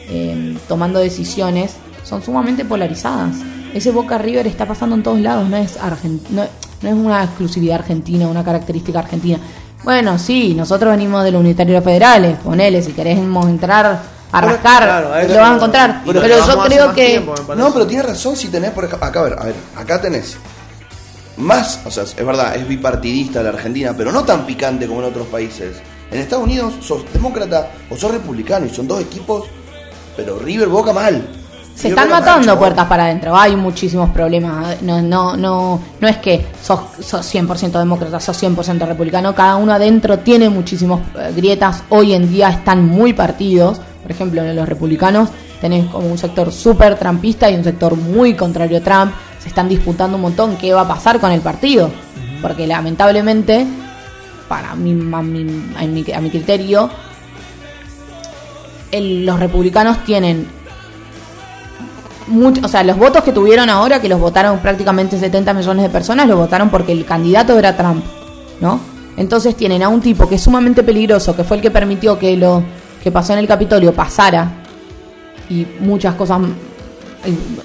eh, tomando decisiones, son sumamente polarizadas. Ese Boca River está pasando en todos lados, no es, argen- no, no es una exclusividad argentina, una característica argentina. Bueno, sí, nosotros venimos de los unitarios federales, ponele, si queremos entrar a Pero, rascar, claro, a lo eso- vas a encontrar. lo Pero, yo creo que... tiempo. No, pero tienes razón si tenés, por ejemplo, acá, a ver, a ver, acá tenés más, o sea, es verdad, es bipartidista la Argentina, pero no tan picante como en otros países. En Estados Unidos sos demócrata o sos republicano y son dos equipos, pero River Boca mal. Se River, están Boca matando puertas para adentro. Hay muchísimos problemas. No, no, no, no es que sos, sos 100% demócrata, sos 100% republicano. Cada uno adentro tiene muchísimas grietas. Hoy en día están muy partidos. Por ejemplo, en los republicanos tenés como un sector súper trampista y un sector muy contrario a Trump. Se están disputando un montón qué va a pasar con el partido. Porque lamentablemente, para mí, a mi, a mi- a mi criterio, el- los republicanos tienen mucho, o sea, los votos que tuvieron ahora, que los votaron prácticamente 70 millones de personas, los votaron porque el candidato era Trump, ¿no? Entonces tienen a un tipo que es sumamente peligroso, que fue el que permitió que lo que pasó en el Capitolio pasara y muchas cosas,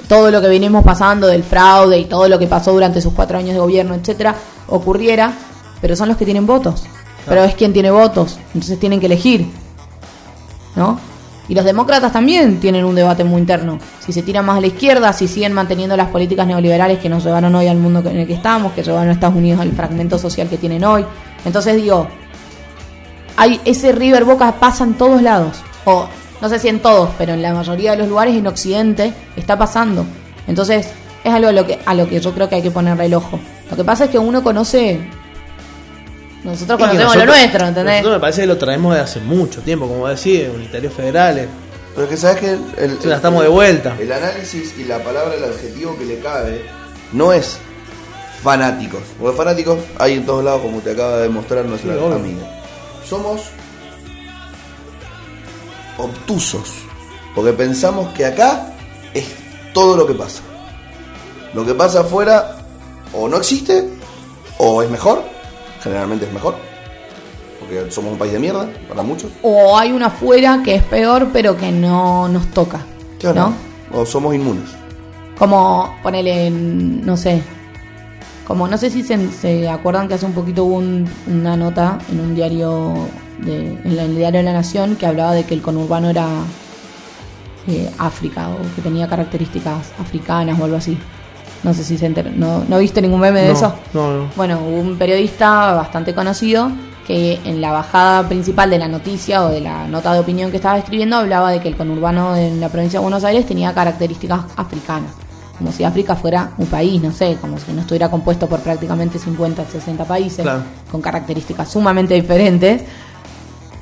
todo lo que venimos pasando del fraude y todo lo que pasó durante sus cuatro años de gobierno, etcétera, ocurriera, pero son los que tienen votos. Pero es quien tiene votos, entonces tienen que elegir, ¿no? Y los demócratas también tienen un debate muy interno. Si se tiran más a la izquierda, si siguen manteniendo las políticas neoliberales que nos llevaron hoy al mundo en el que estamos, que llevaron a Estados Unidos al fragmento social que tienen hoy. Entonces digo, hay ese River Boca pasa en todos lados. O no sé si en todos, pero en la mayoría de los lugares en Occidente está pasando. Entonces es algo a lo que, a lo que yo creo que hay que ponerle el ojo. Lo que pasa es que uno conoce... Nosotros Y conocemos nosotros- lo nuestro, ¿entendés? Nosotros me parece que lo traemos de hace mucho tiempo, como decís, unitarios federales. Pero que sabes que el, el- estamos de vuelta. El análisis y la palabra, el adjetivo que le cabe, no es fanáticos. Porque fanáticos hay en todos lados, como te acaba de demostrar nuestra Sí, amiga. Somos obtusos. Porque pensamos que acá es todo lo que pasa. Lo que pasa afuera o no existe o es mejor. Generalmente es mejor. Porque somos un país de mierda para muchos. o hay una afuera que es peor pero que no nos toca. Claro. ¿No? O somos inmunes. Como ponele, no sé, como no sé si se, se acuerdan que hace un poquito hubo un- una nota en un diario, de, en el diario de la Nación que hablaba de que el conurbano era eh, África o que tenía características africanas o algo así. No sé si se enter- no, ¿no viste ningún meme de No, eso? no, no. Bueno, hubo un periodista bastante conocido que en la bajada principal de la noticia o de la nota de opinión que estaba escribiendo hablaba de que el conurbano en la provincia de Buenos Aires tenía características africanas. Como si África fuera un país, no sé, como si no estuviera compuesto por prácticamente 50, 60 países, Claro. con características sumamente diferentes.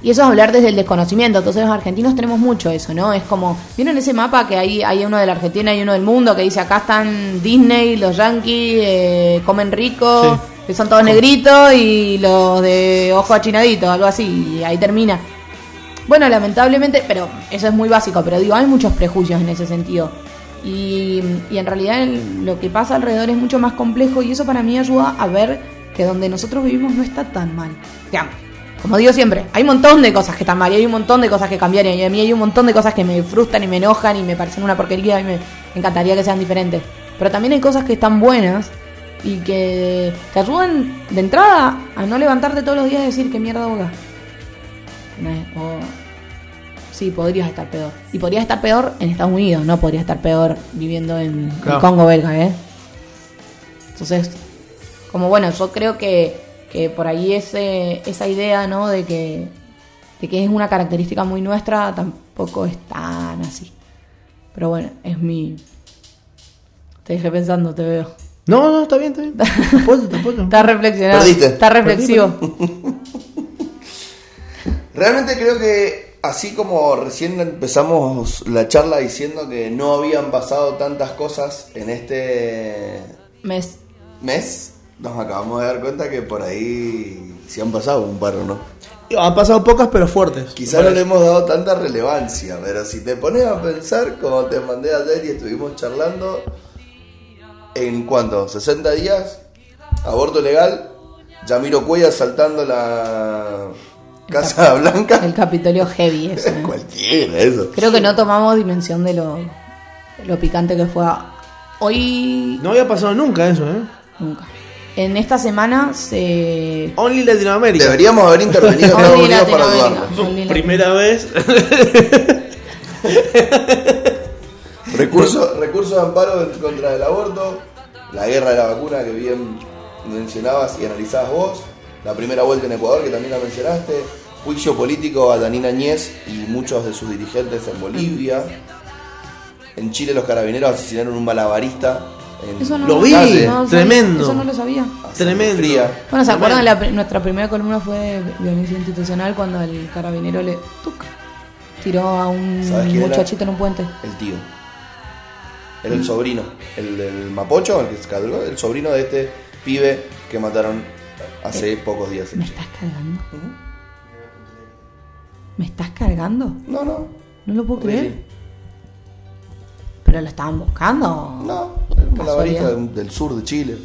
Y eso es hablar desde el desconocimiento. Entonces los argentinos tenemos mucho eso, ¿no? Es como, ¿vieron ese mapa que hay, hay uno de la Argentina y uno del mundo que dice acá están Disney, los Yankees, eh, comen rico, Sí. que son todos negritos y los de ojo achinadito, algo así, y ahí termina. Bueno, lamentablemente, pero eso es muy básico, pero digo, hay muchos prejuicios en ese sentido. Y, y en realidad el- lo que pasa alrededor es mucho más complejo y eso para mí ayuda a ver que donde nosotros vivimos no está tan mal. Digamos, como digo siempre, hay un montón de cosas que están mal y hay un montón de cosas que cambiarían y a mí hay un montón de cosas que me frustran y me enojan y me parecen una porquería y me encantaría que sean diferentes. Pero también hay cosas que están buenas y que te ayudan de entrada a no levantarte todos los días y decir que mierda boca. O- sí, podrías estar peor. Y podrías estar peor en Estados Unidos, no podrías estar peor viviendo en Claro. Congo belga, ¿eh? Entonces, como bueno, yo creo que, que por ahí ese, esa idea, ¿no? De que, de que es una característica muy nuestra, tampoco es tan así. Pero bueno, es mi... Te dejé pensando, te veo. No, no, está bien, está bien. Te apoyo, te apoyo. Estás reflexionando. Perdiste. Estás reflexivo. Realmente creo que así como recién empezamos la charla diciendo que no habían pasado tantas cosas en este Mes. mes, nos acabamos de dar cuenta que por ahí sí han pasado un par, ¿o ¿no? Han pasado pocas, pero fuertes. Quizá no le hemos dado tanta relevancia, pero si te pones a pensar, como te mandé ayer y estuvimos charlando, ¿en cuánto? ¿60 días? Aborto legal, Yamiro Cuellar saltando la Casa Blanca. El Capitolio heavy, eso. ¿eh? Cualquiera, eso. Creo que no tomamos dimensión de lo, lo picante que fue. Hoy, No había pasado nunca eso, ¿eh? nunca. En esta semana se. Only Latinoamérica. Deberíamos haber intervenido en Estados Unidos para. Only Primera vez. Recurso, recurso de amparo contra del aborto, la guerra de la vacuna que bien mencionabas y analizabas vos, la primera vuelta en Ecuador que también la mencionaste, juicio político a Danina Añez y muchos de sus dirigentes en Bolivia. En Chile los carabineros asesinaron un malabarista Eso no Lo vi, no sabía. tremendo. Eso no lo sabía. Tremendo. Bueno, ¿se acuerdan? La, nuestra primera columna fue de violencia institucional cuando el carabinero le tuc, tiró a un muchachito en un puente. El tío. Era el sobrino. El del Mapocho, el que se cadró, el sobrino de este pibe que mataron hace pocos días. ¿Me estás cargando? ¿Me estás cargando? No, no. No lo puedo creer. ¿Pero lo estaban buscando? No, el malabarista Casualidad. del, del sur de Chile.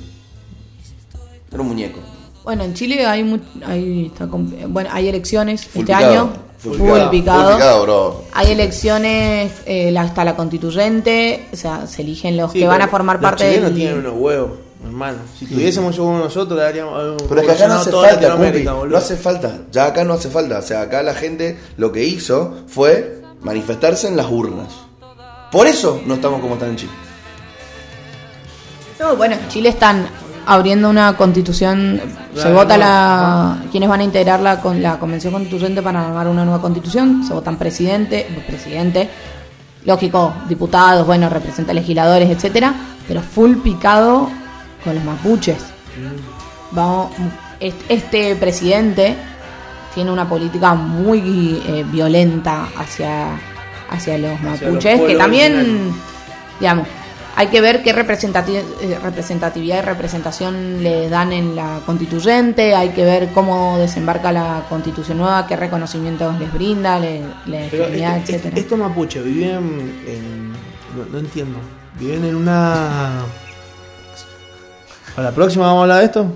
Era un muñeco. Bueno, en Chile hay mu- hay, está compl- bueno, hay elecciones Full este picado, año. full Full, picado, picado. full picado, bro. Hay elecciones eh, la- hasta la constituyente. O sea, se eligen los Sí, que van a formar los parte chilenos del. tienen unos huevos, hermano. Si tuviésemos yo uno nosotros, le daríamos. Pero es que acá no hace toda falta, Latinoamérica, Cupi, boludo. no hace falta. Ya acá no hace falta. O sea, acá la gente lo que hizo fue manifestarse en las urnas. Por eso no estamos como están en Chile. No, bueno, en Chile están abriendo una constitución. Se vota no, la. ¿Quiénes van a integrar la, con la convención constituyente para armar una nueva constitución? Se votan presidente, presidente, lógico, diputados, bueno, representantes legisladores, etcétera, pero full picado con los mapuches. Vamos, est- este presidente tiene una política muy eh, violenta hacia, hacia los Hacia los mapuches, que también, digamos, hay que ver qué representati- eh, representatividad y representación le dan en la constituyente, hay que ver cómo desembarca la constitución nueva, qué reconocimientos les brinda, le, legitimidad, este- etcétera. estos mapuches viven en. No, no entiendo. Viven en una. Para la próxima vamos a hablar de esto.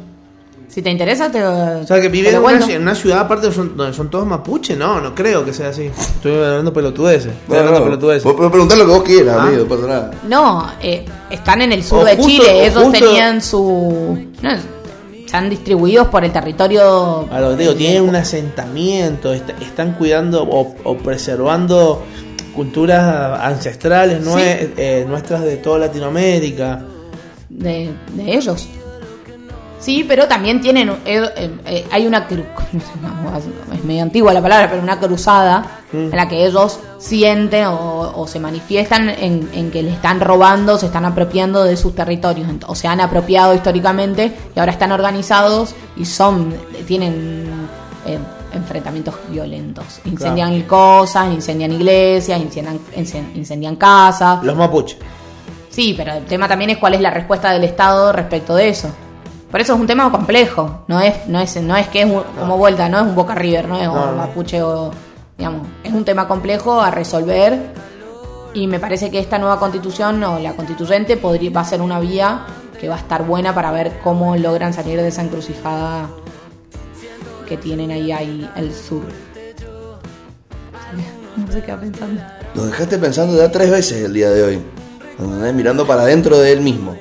Si te interesa, te O sea, que lo en una, en una ciudad aparte son- donde son todos mapuches. No, no creo que sea así. Estoy hablando pelotudeces. Estoy No, hablando no, pelotudeces. Preguntar lo que vos quieras, Ah. amigo, no pasa nada. No, eh, están en el sur O de justo- Chile. Ellos justo- tenían su. No, están distribuidos por el territorio. A lo que te digo, tienen un asentamiento, est- están cuidando o, o preservando culturas ancestrales nue- Sí. eh, nuestras de toda Latinoamérica. de, de ellos. Sí, pero también tienen. eh, eh, eh, hay una. Es medio antigua la palabra, pero una cruzada en la que ellos sienten o, o se manifiestan en, en que le están robando, se están apropiando de sus territorios. O se han apropiado históricamente y ahora están organizados y son. Tienen. eh, enfrentamientos violentos incendian cosas incendian iglesias incendian, incen- incendian casas Los mapuches. Sí, pero el tema también es cuál es la respuesta del Estado respecto de eso. Por eso es un tema complejo. No es, no es, no es que es un- como vuelta, no es un Boca River, no es No, un no. Mapuche o digamos, es un tema complejo a resolver y me parece que esta nueva constitución o la constituyente podría va a ser una vía que va a estar buena para ver cómo logran salir de esa encrucijada que tienen ahí ahí el sur. No sé qué va pensando. Lo dejaste pensando ya tres veces el día de hoy. Mirando para adentro de él mismo.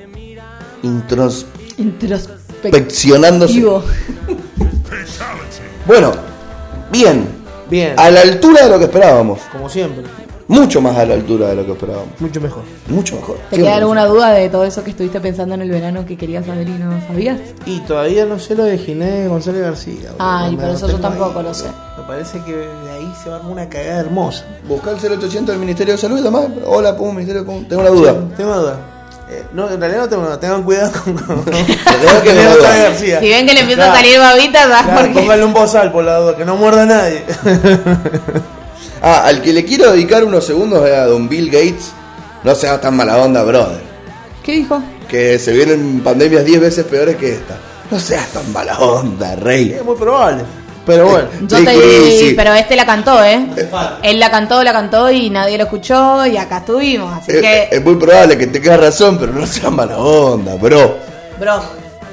Introspeccionándose. Bueno, bien. Bien. A la altura de lo que esperábamos. Como siempre. Mucho más a la altura de lo que esperábamos. Mucho mejor. Mucho mejor. ¿Te Siempre. queda alguna duda de todo eso que estuviste pensando en el verano que querías saber y no sabías? Y todavía no sé lo de Ginés González García. Ay, Me pero eso yo tampoco ahí. lo sé. Me parece que de ahí se va a armar una cagada hermosa. Buscar el 0800 del Ministerio de Salud y demás. Hola, pum, Ministerio de Tengo una duda. Tengo una duda. Eh, no, en realidad no tengo. Tengan cuidado con, con, que. García. Si ven que le empieza a salir babita, ¿sabes claro, por qué? Pónganle un bozal por la duda, que no muerda a nadie. Ah, al que le quiero dedicar unos segundos es a Don Bill Gates. No seas tan mala onda, brother. ¿Qué dijo? Que se vienen pandemias 10 veces peores que esta. No seas tan mala onda, rey. es muy probable. Pero bueno. Yo te sí. pero este la cantó, ¿eh? Él la cantó, la cantó y nadie lo escuchó y acá estuvimos. Así Es, que, es muy probable que tengas razón, pero no seas mala onda, bro. bro,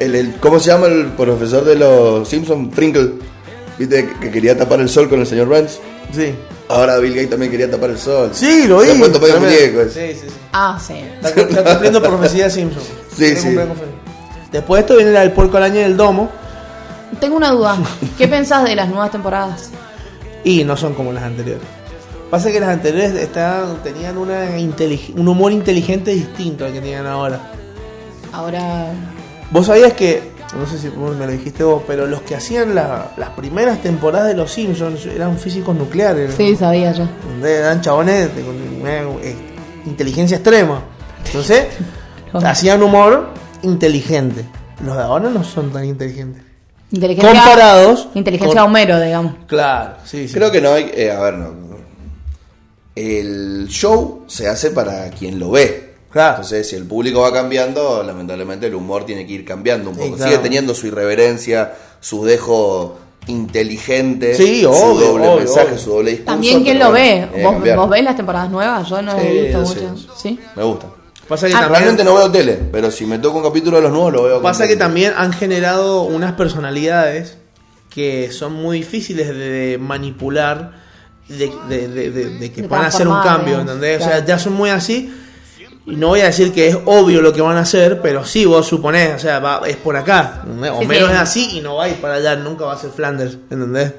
El, el- ¿Cómo se llama el profesor de los Simpsons? Frinkle. ¿Viste que, que quería tapar el sol con el señor Burns? Sí. Ahora Bill Gates también quería tapar el sol. Sí, lo vi. Se ha puesto medio Tremendo. muñeco ese. Sí, sí, sí. ah, sí. Está, está cumpliendo profecía Simpson. Sí, sí. Después de esto viene la del puerco al año del domo. Tengo una duda. ¿Qué pensás de las nuevas temporadas? Y no son como las anteriores. Pasa que las anteriores estaban, tenían una un humor inteligente distinto al que tienen ahora. Ahora, Vos sabías que, no sé si me lo dijiste vos, pero los que hacían la- las primeras temporadas de Los Simpsons eran físicos nucleares. sí, sabía yo. eran chabones de- con una eh, inteligencia extrema. Entonces, hacían humor inteligente. Los de ahora no son tan inteligentes. Inteligencia, Comparados Inteligencia con- Homero, digamos. Claro, sí, sí. Creo que no hay. eh, a ver, no. El show se hace para quien lo ve. Claro. Entonces, si el público va cambiando, lamentablemente el humor tiene que ir cambiando un Sí, poco. claro. Sigue teniendo su irreverencia, su dejo inteligente, Sí, su obvio, doble obvio, mensaje, obvio. su doble discurso. También quien lo bueno, ve. que ¿Vos, vos ves las temporadas nuevas? Yo no Sí, he visto muchas. ¿Sí? Me gusta. Pasa que Ah, también, Realmente no veo tele, pero si me toca un capítulo de los nuevos lo veo. pasa que también han generado unas personalidades que son muy difíciles de manipular, de, de- de- de- de que van a hacer un cambio, digamos, ¿entendés? O claro. sea, ya son muy así. Y no voy a decir que es obvio lo que van a hacer, pero sí vos suponés, o sea, va- es por acá. ¿entendés? Sí, Homero sí. es así y no va a ir para allá, nunca va a ser Flanders, ¿entendés?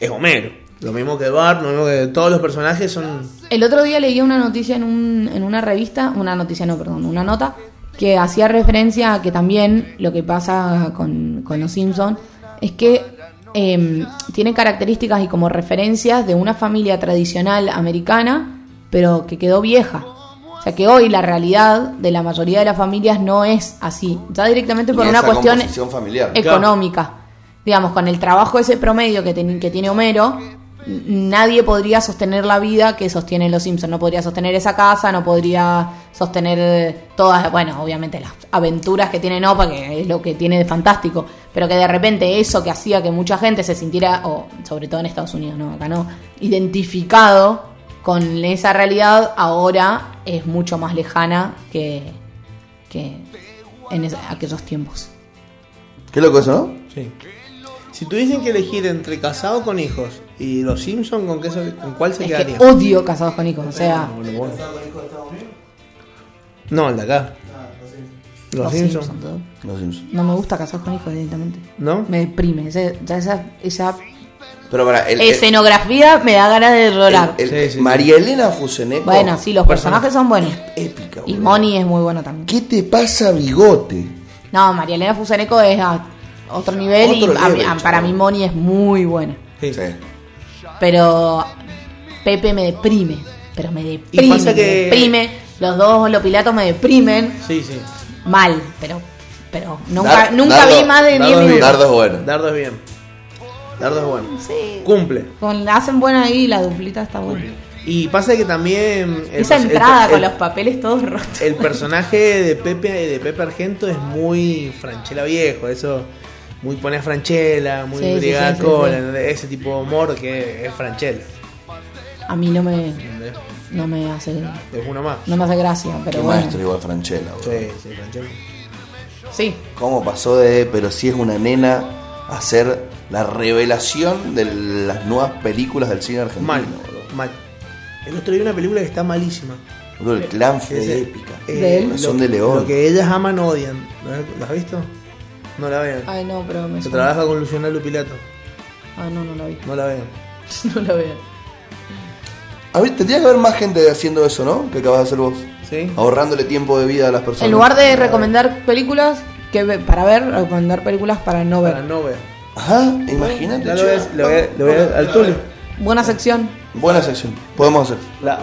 Es Homero. Lo mismo que Bart, lo mismo que todos los personajes son. El otro día leí una noticia en, un, en una revista, una noticia no, perdón, una nota, que hacía referencia a que también lo que pasa con, con los Simpsons es que em, tiene características y como referencias de una familia tradicional americana, pero que quedó vieja. O sea que hoy la realidad de la mayoría de las familias no es así, ya directamente por una cuestión familiar. económica. Digamos, con el trabajo ese promedio que, ten- que tiene Homero, nadie podría sostener la vida que sostienen los Simpsons. No podría sostener esa casa, no podría sostener todas, bueno, obviamente las aventuras que tiene Opa, que es lo que tiene de fantástico, pero que de repente eso que hacía que mucha gente se sintiera, o sobre todo en Estados Unidos, no, acá no, identificado con esa realidad, ahora es mucho más lejana que, que en es- aquellos tiempos. Qué loco eso, ¿no? Sí. Si tuviesen que elegir entre casado con hijos y los Simpsons, ¿con, qué se- ¿con cuál se Es que quedarían? odio casados con hijos, o sea, No, el de acá. Los, los Simpsons. Simpsons, todo. Los Simpsons. No me gusta casados con hijos directamente. ¿No? Me deprime. ese- ya esa, esa Pero para el, el- escenografía me da ganas de llorar. el- el- Sí, sí, María Elena Fuseneco. bueno, sí, los personajes son buenos. Épica, Y boludo. Moni es muy bueno también. ¿Qué te pasa, bigote? No, María Elena Fusaneco es otro nivel Otro y level, a- para mí Moni es muy buena. Sí. Sí. Pero Pepe me deprime. Pero me deprime. pasa me que- deprime. Los dos los pilatos me deprimen. Sí, sí. Mal. Pero, pero nunca, Dar- nunca Dardo- vi más de Dardo 10 es bien. minutos. Dardo es bueno. Dardo es bien. Dardo es bueno. Sí. Cumple. Con, hacen buena ahí, la duplita está buena. Y pasa que también. el Esa el- entrada el- con los papeles todos rotos. El personaje de Pepe de Pepe Argento es muy Franchella viejo, eso muy pone a Franchella, muy Sí, brigada sí, sí, cola, ese tipo de humor que es Franchella. A mí no me, ¿entendés? no me hace Es uno más. no me hace gracia, pero Qué bueno. maestro igual Franchella, boludo. Sí, sí, Franchella. Sí. ¿Cómo pasó de, pero si es una nena, a ser la revelación de las nuevas películas del cine argentino? Mal, boludo? mal. El otro día una película que está malísima. El clan fue épica. eh, De él. Lo, de León. Lo que ellas aman odian. ¿La has visto? No la vean. Ay, no, pero me Se suena. trabaja con Luciano Lupilato. Ah, no, no la vi. No la vean. No la veo. A ver, tendría que haber más gente haciendo eso, ¿no? Que acabas de hacer vos. ¿Sí? Ahorrándole tiempo de vida a las personas. En lugar de recomendar películas que ve- para ver, recomendar películas para no ver. Para no ver. Ajá, imagínate. Ya lo a- lo voy al Tulio. Buena sección. Buena sección. Podemos hacer. La...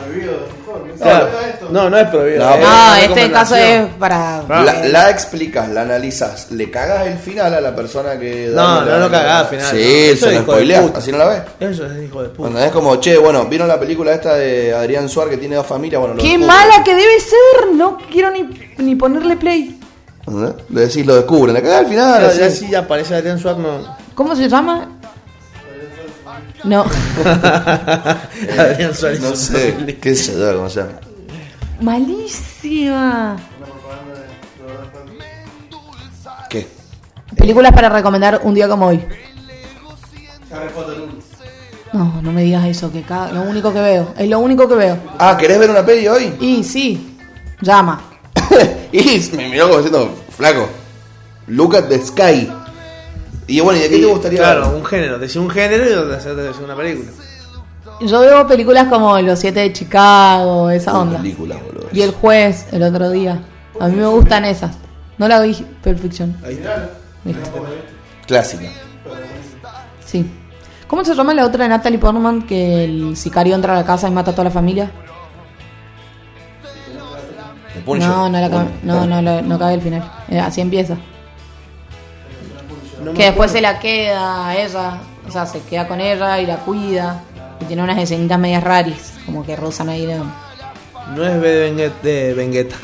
Claro. No, no es prohibido. No, No, este caso es para. La, la explicas, la analizas, le cagas el final a la persona que. No, no lo dale. cagás al final, Sí, no. Eso se es lo hijo de spoileas, así no la ves. Eso es hijo de puta. Cuando es como, che, bueno, ¿vieron la película esta de Adrián Suárez que tiene dos familias? Bueno, ¡Qué descubren. mala que debe ser! No quiero ni, ni ponerle play. ¿Entendés? Le decís, lo descubren, le cagás al final. Claro, así. ya si aparece Adrián Suárez, no. ¿Cómo se llama? No. Adrián Suárez. No sé, qué sé yo, cómo se llama. Malísima. ¿Qué? Películas para recomendar un día como hoy. No, no me digas eso, que cada, lo único que veo. Es lo único que veo. Ah, ¿querés ver una peli hoy? Y sí, llama. y me miró como diciendo, flaco, look at the sky. Y bueno, ¿y de qué te gustaría Claro, ver? un género. Decía un género y hace una película. Yo veo películas como Los Siete de Chicago, esa onda. película, boludo. Y El Juez, el otro día. A mí me gustan esas. No la vi, Pulp Fiction. Ahí está. Listo. Clásica. Sí. ¿Cómo se llama la otra de Natalie Portman que el sicario entra a la casa y mata a toda la familia? No, no, la no, no, la- no cabe el final. Eh, así empieza. No Que después se la queda a ella, o sea, se queda con ella y la cuida. Y tiene unas escenitas medias raris, como que rozan ahí. la- No es B de Vengueta. De Vengueta.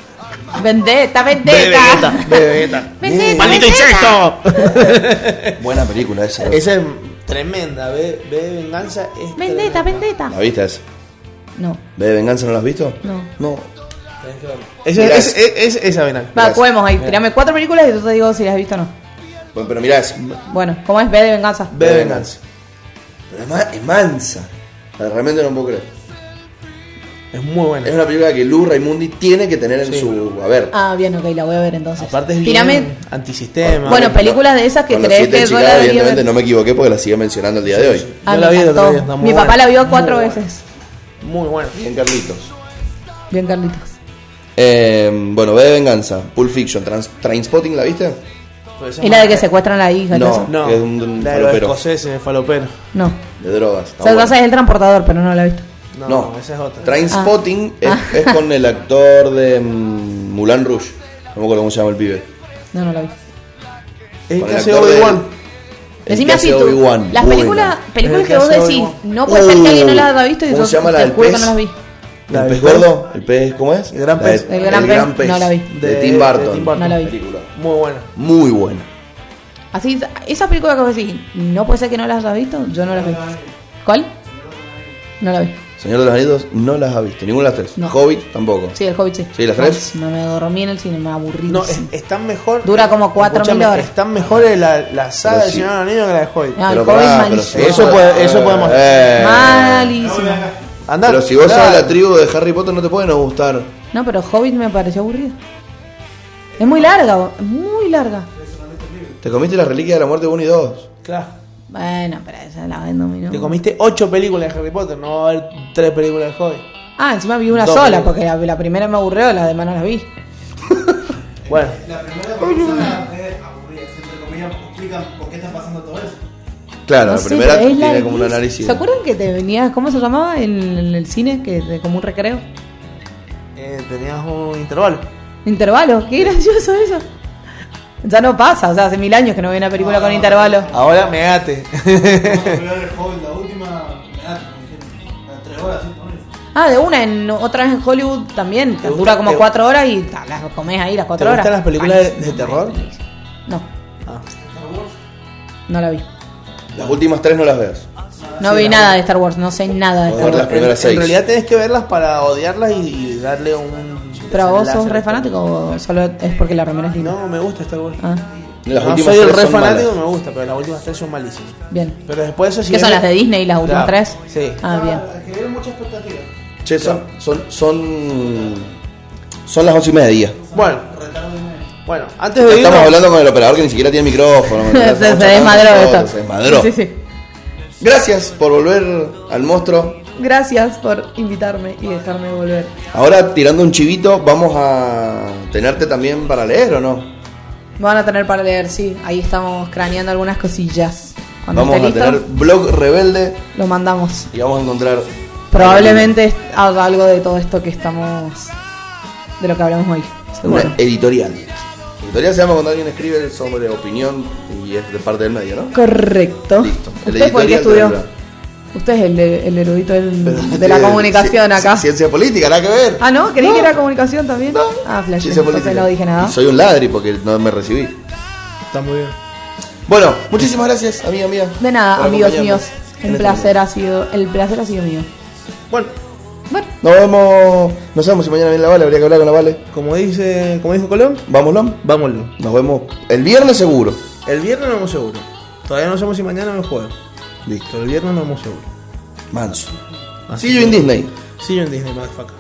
Vendetta, B de vendetta. B Vegeta. Vendetta, ¡Maldito vendetta. insecto! Buena película esa. Esa es tremenda. B, B de Venganza es. Vendetta, tremenda. vendetta. ¿La viste esa? No, ¿Ve de venganza no la has visto? no. No. Esa es, es, es- esa venal. Va, Gracias. podemos ahí. Tirame cuatro películas y yo te digo si las has visto o no. Bueno, pero mirá esa. Bueno, ¿cómo es B de venganza? B de Venganza. Pero es, ma- es mansa. Realmente no puedo creer. Es muy buena. Es una película que Lu Raimundi tiene que tener en Sí. su haber. Ah, bien, ok, la voy a ver entonces. Aparte es Tírame. bien antisistema. Bueno, películas de esas que Con los crees siete que de yo Chicago, la debería evidentemente ver. no me equivoqué porque la sigue mencionando el día de hoy. Ah, Yo me la vi el otro encantó. día, está muy Mi papá buena. la vio Muy cuatro buena. veces. Muy buena. Bien, Carlitos. Bien, Carlitos. Eh, bueno, ve de venganza. Pulp Fiction. Trans Trainspotting, ¿la viste? ¿Es la de que secuestran a la hija? No. No, que es un- un la de los falopero. No. De drogas. O sea, es el transportador, pero no la he visto. No, No. esa es otra. Trainspotting Ah. es, es con el actor de mm, Mulan Rouge. No me acuerdo cómo se llama el pibe. No, no la vi. Es Con que el de- Obi-Wan. el Decime que así hace tú. Las películas, películas El que que vos decís, no puede ser que alguien no las haya visto y ¿Cómo yo se llama la te del juro que pez? no las vi. La ¿El pez gordo? ¿El pez cómo es? El gran pez. El gran pez, no la vi. De, De- Tim de Burton. Tim Burton. No la vi. Película. Muy buena. Muy buena. Así, esa película que vos decís, no puede ser que no las haya visto, yo no las vi. ¿Cuál? No la vi. Señor de los Anillos no las ha visto. Ninguna de las tres. No. Hobbit tampoco. Sí, el Hobbit sí. Sí, ¿las tres? No, me dormí en el cine, me aburrí. No, es- están mejor. Dura como cuatro Escúchame, mil horas. Están mejores la, la saga del sí. Señor de los Anillos que la de Hobbit. Ah, el Hobbit pará, malísimo. si Eso puede- eso podemos- Eh. Malísimo. Andá, Pero si vos andá. sos de la tribu de Harry Potter no te puede no gustar. No, pero Hobbit me pareció aburrido. Es muy larga, es muy larga. Te comiste la reliquia de la muerte 1 y 2. Claro. Bueno, pero esa la vendo mi Te comiste ocho películas de Harry Potter, no va a haber tres películas de Hobbit. Ah, encima vi una Dos sola, películas. porque la, la primera me aburrió, las demás no las vi. Bueno, Claro, No la sé, primera es tiene como un análisis. ¿Se acuerdan que te venía, cómo se llamaba en, en el cine? Que de, como un recreo. Eh, tenías un intervalo. Intervalo, qué gracioso eso. Ya no pasa, o sea, hace mil años que no veo una película con intervalo. Ahora megate. La última, me tres horas. Ah, de una, en, otra vez en Hollywood también, que ¿Te dura como te- cuatro horas y ta, las comes ahí las ¿Te cuatro horas. gustan las películas de terror? No, Ah. no la vi. Las últimas tres no las veas. No vi nada de Star Wars, no sé nada de Star ver las Wars. primeras en, seis. en realidad tenés que verlas para odiarlas y, y darle un. Pero vos sos re fanático o solo es porque la remera es linda. No, me gusta Star Wars. Ah, Las no últimas soy el re fanático, malas. me gusta, pero las últimas tres son malísimas. bien. Pero después eso sí. ¿Qué son las de Disney, las últimas Claro, tres? Sí. Ah, bien. Que dieron mucha expectativa. Che, son, son, son, son las once y media. Bueno, bueno, antes de Estamos irnos, hablando con el operador que ni siquiera tiene micrófono. se, Estamos desmadró esto. Se desmadró. Sí, sí. Gracias por volver al monstruo. Gracias por invitarme y dejarme volver. Ahora, tirando un chivito, vamos a tenerte también para leer o no? Van a tener para leer, sí. Ahí estamos craneando algunas cosillas. Cuando Vamos a listo, tener blog rebelde lo mandamos. y vamos a encontrar. Probablemente haga algo de todo esto que estamos. de lo que hablamos hoy. Una editorial. Editorial se llama cuando alguien escribe sobre opinión y es de parte del medio, ¿no? Correcto. Listo. El Usted fue el que estudió. Usted es el, el erudito del- de la este, comunicación ci- acá. Ciencia política, nada que ver. Ah, ¿no? ¿Creí que era comunicación también? No. Ah, flash. Ciencia política. no dije nada. Y soy un ladri porque no me recibí. está muy bien. Bueno, muchísimas gracias, amiga mía. De nada, amigos míos. El este placer ha sido, el placer ha sido mío. Bueno, Bueno, Nos vemos, no sabemos si mañana viene la Vale, habría que hablar con la Vale. como dice, como dijo Colón, Vámonos. vámonos. Nos vemos el viernes seguro. El viernes no vamos seguro. Todavía no sabemos si mañana o el jueves. Listo. Pero el viernes no vamos seguro. Manso. Así See you in Disney. See you in Disney, motherfucker.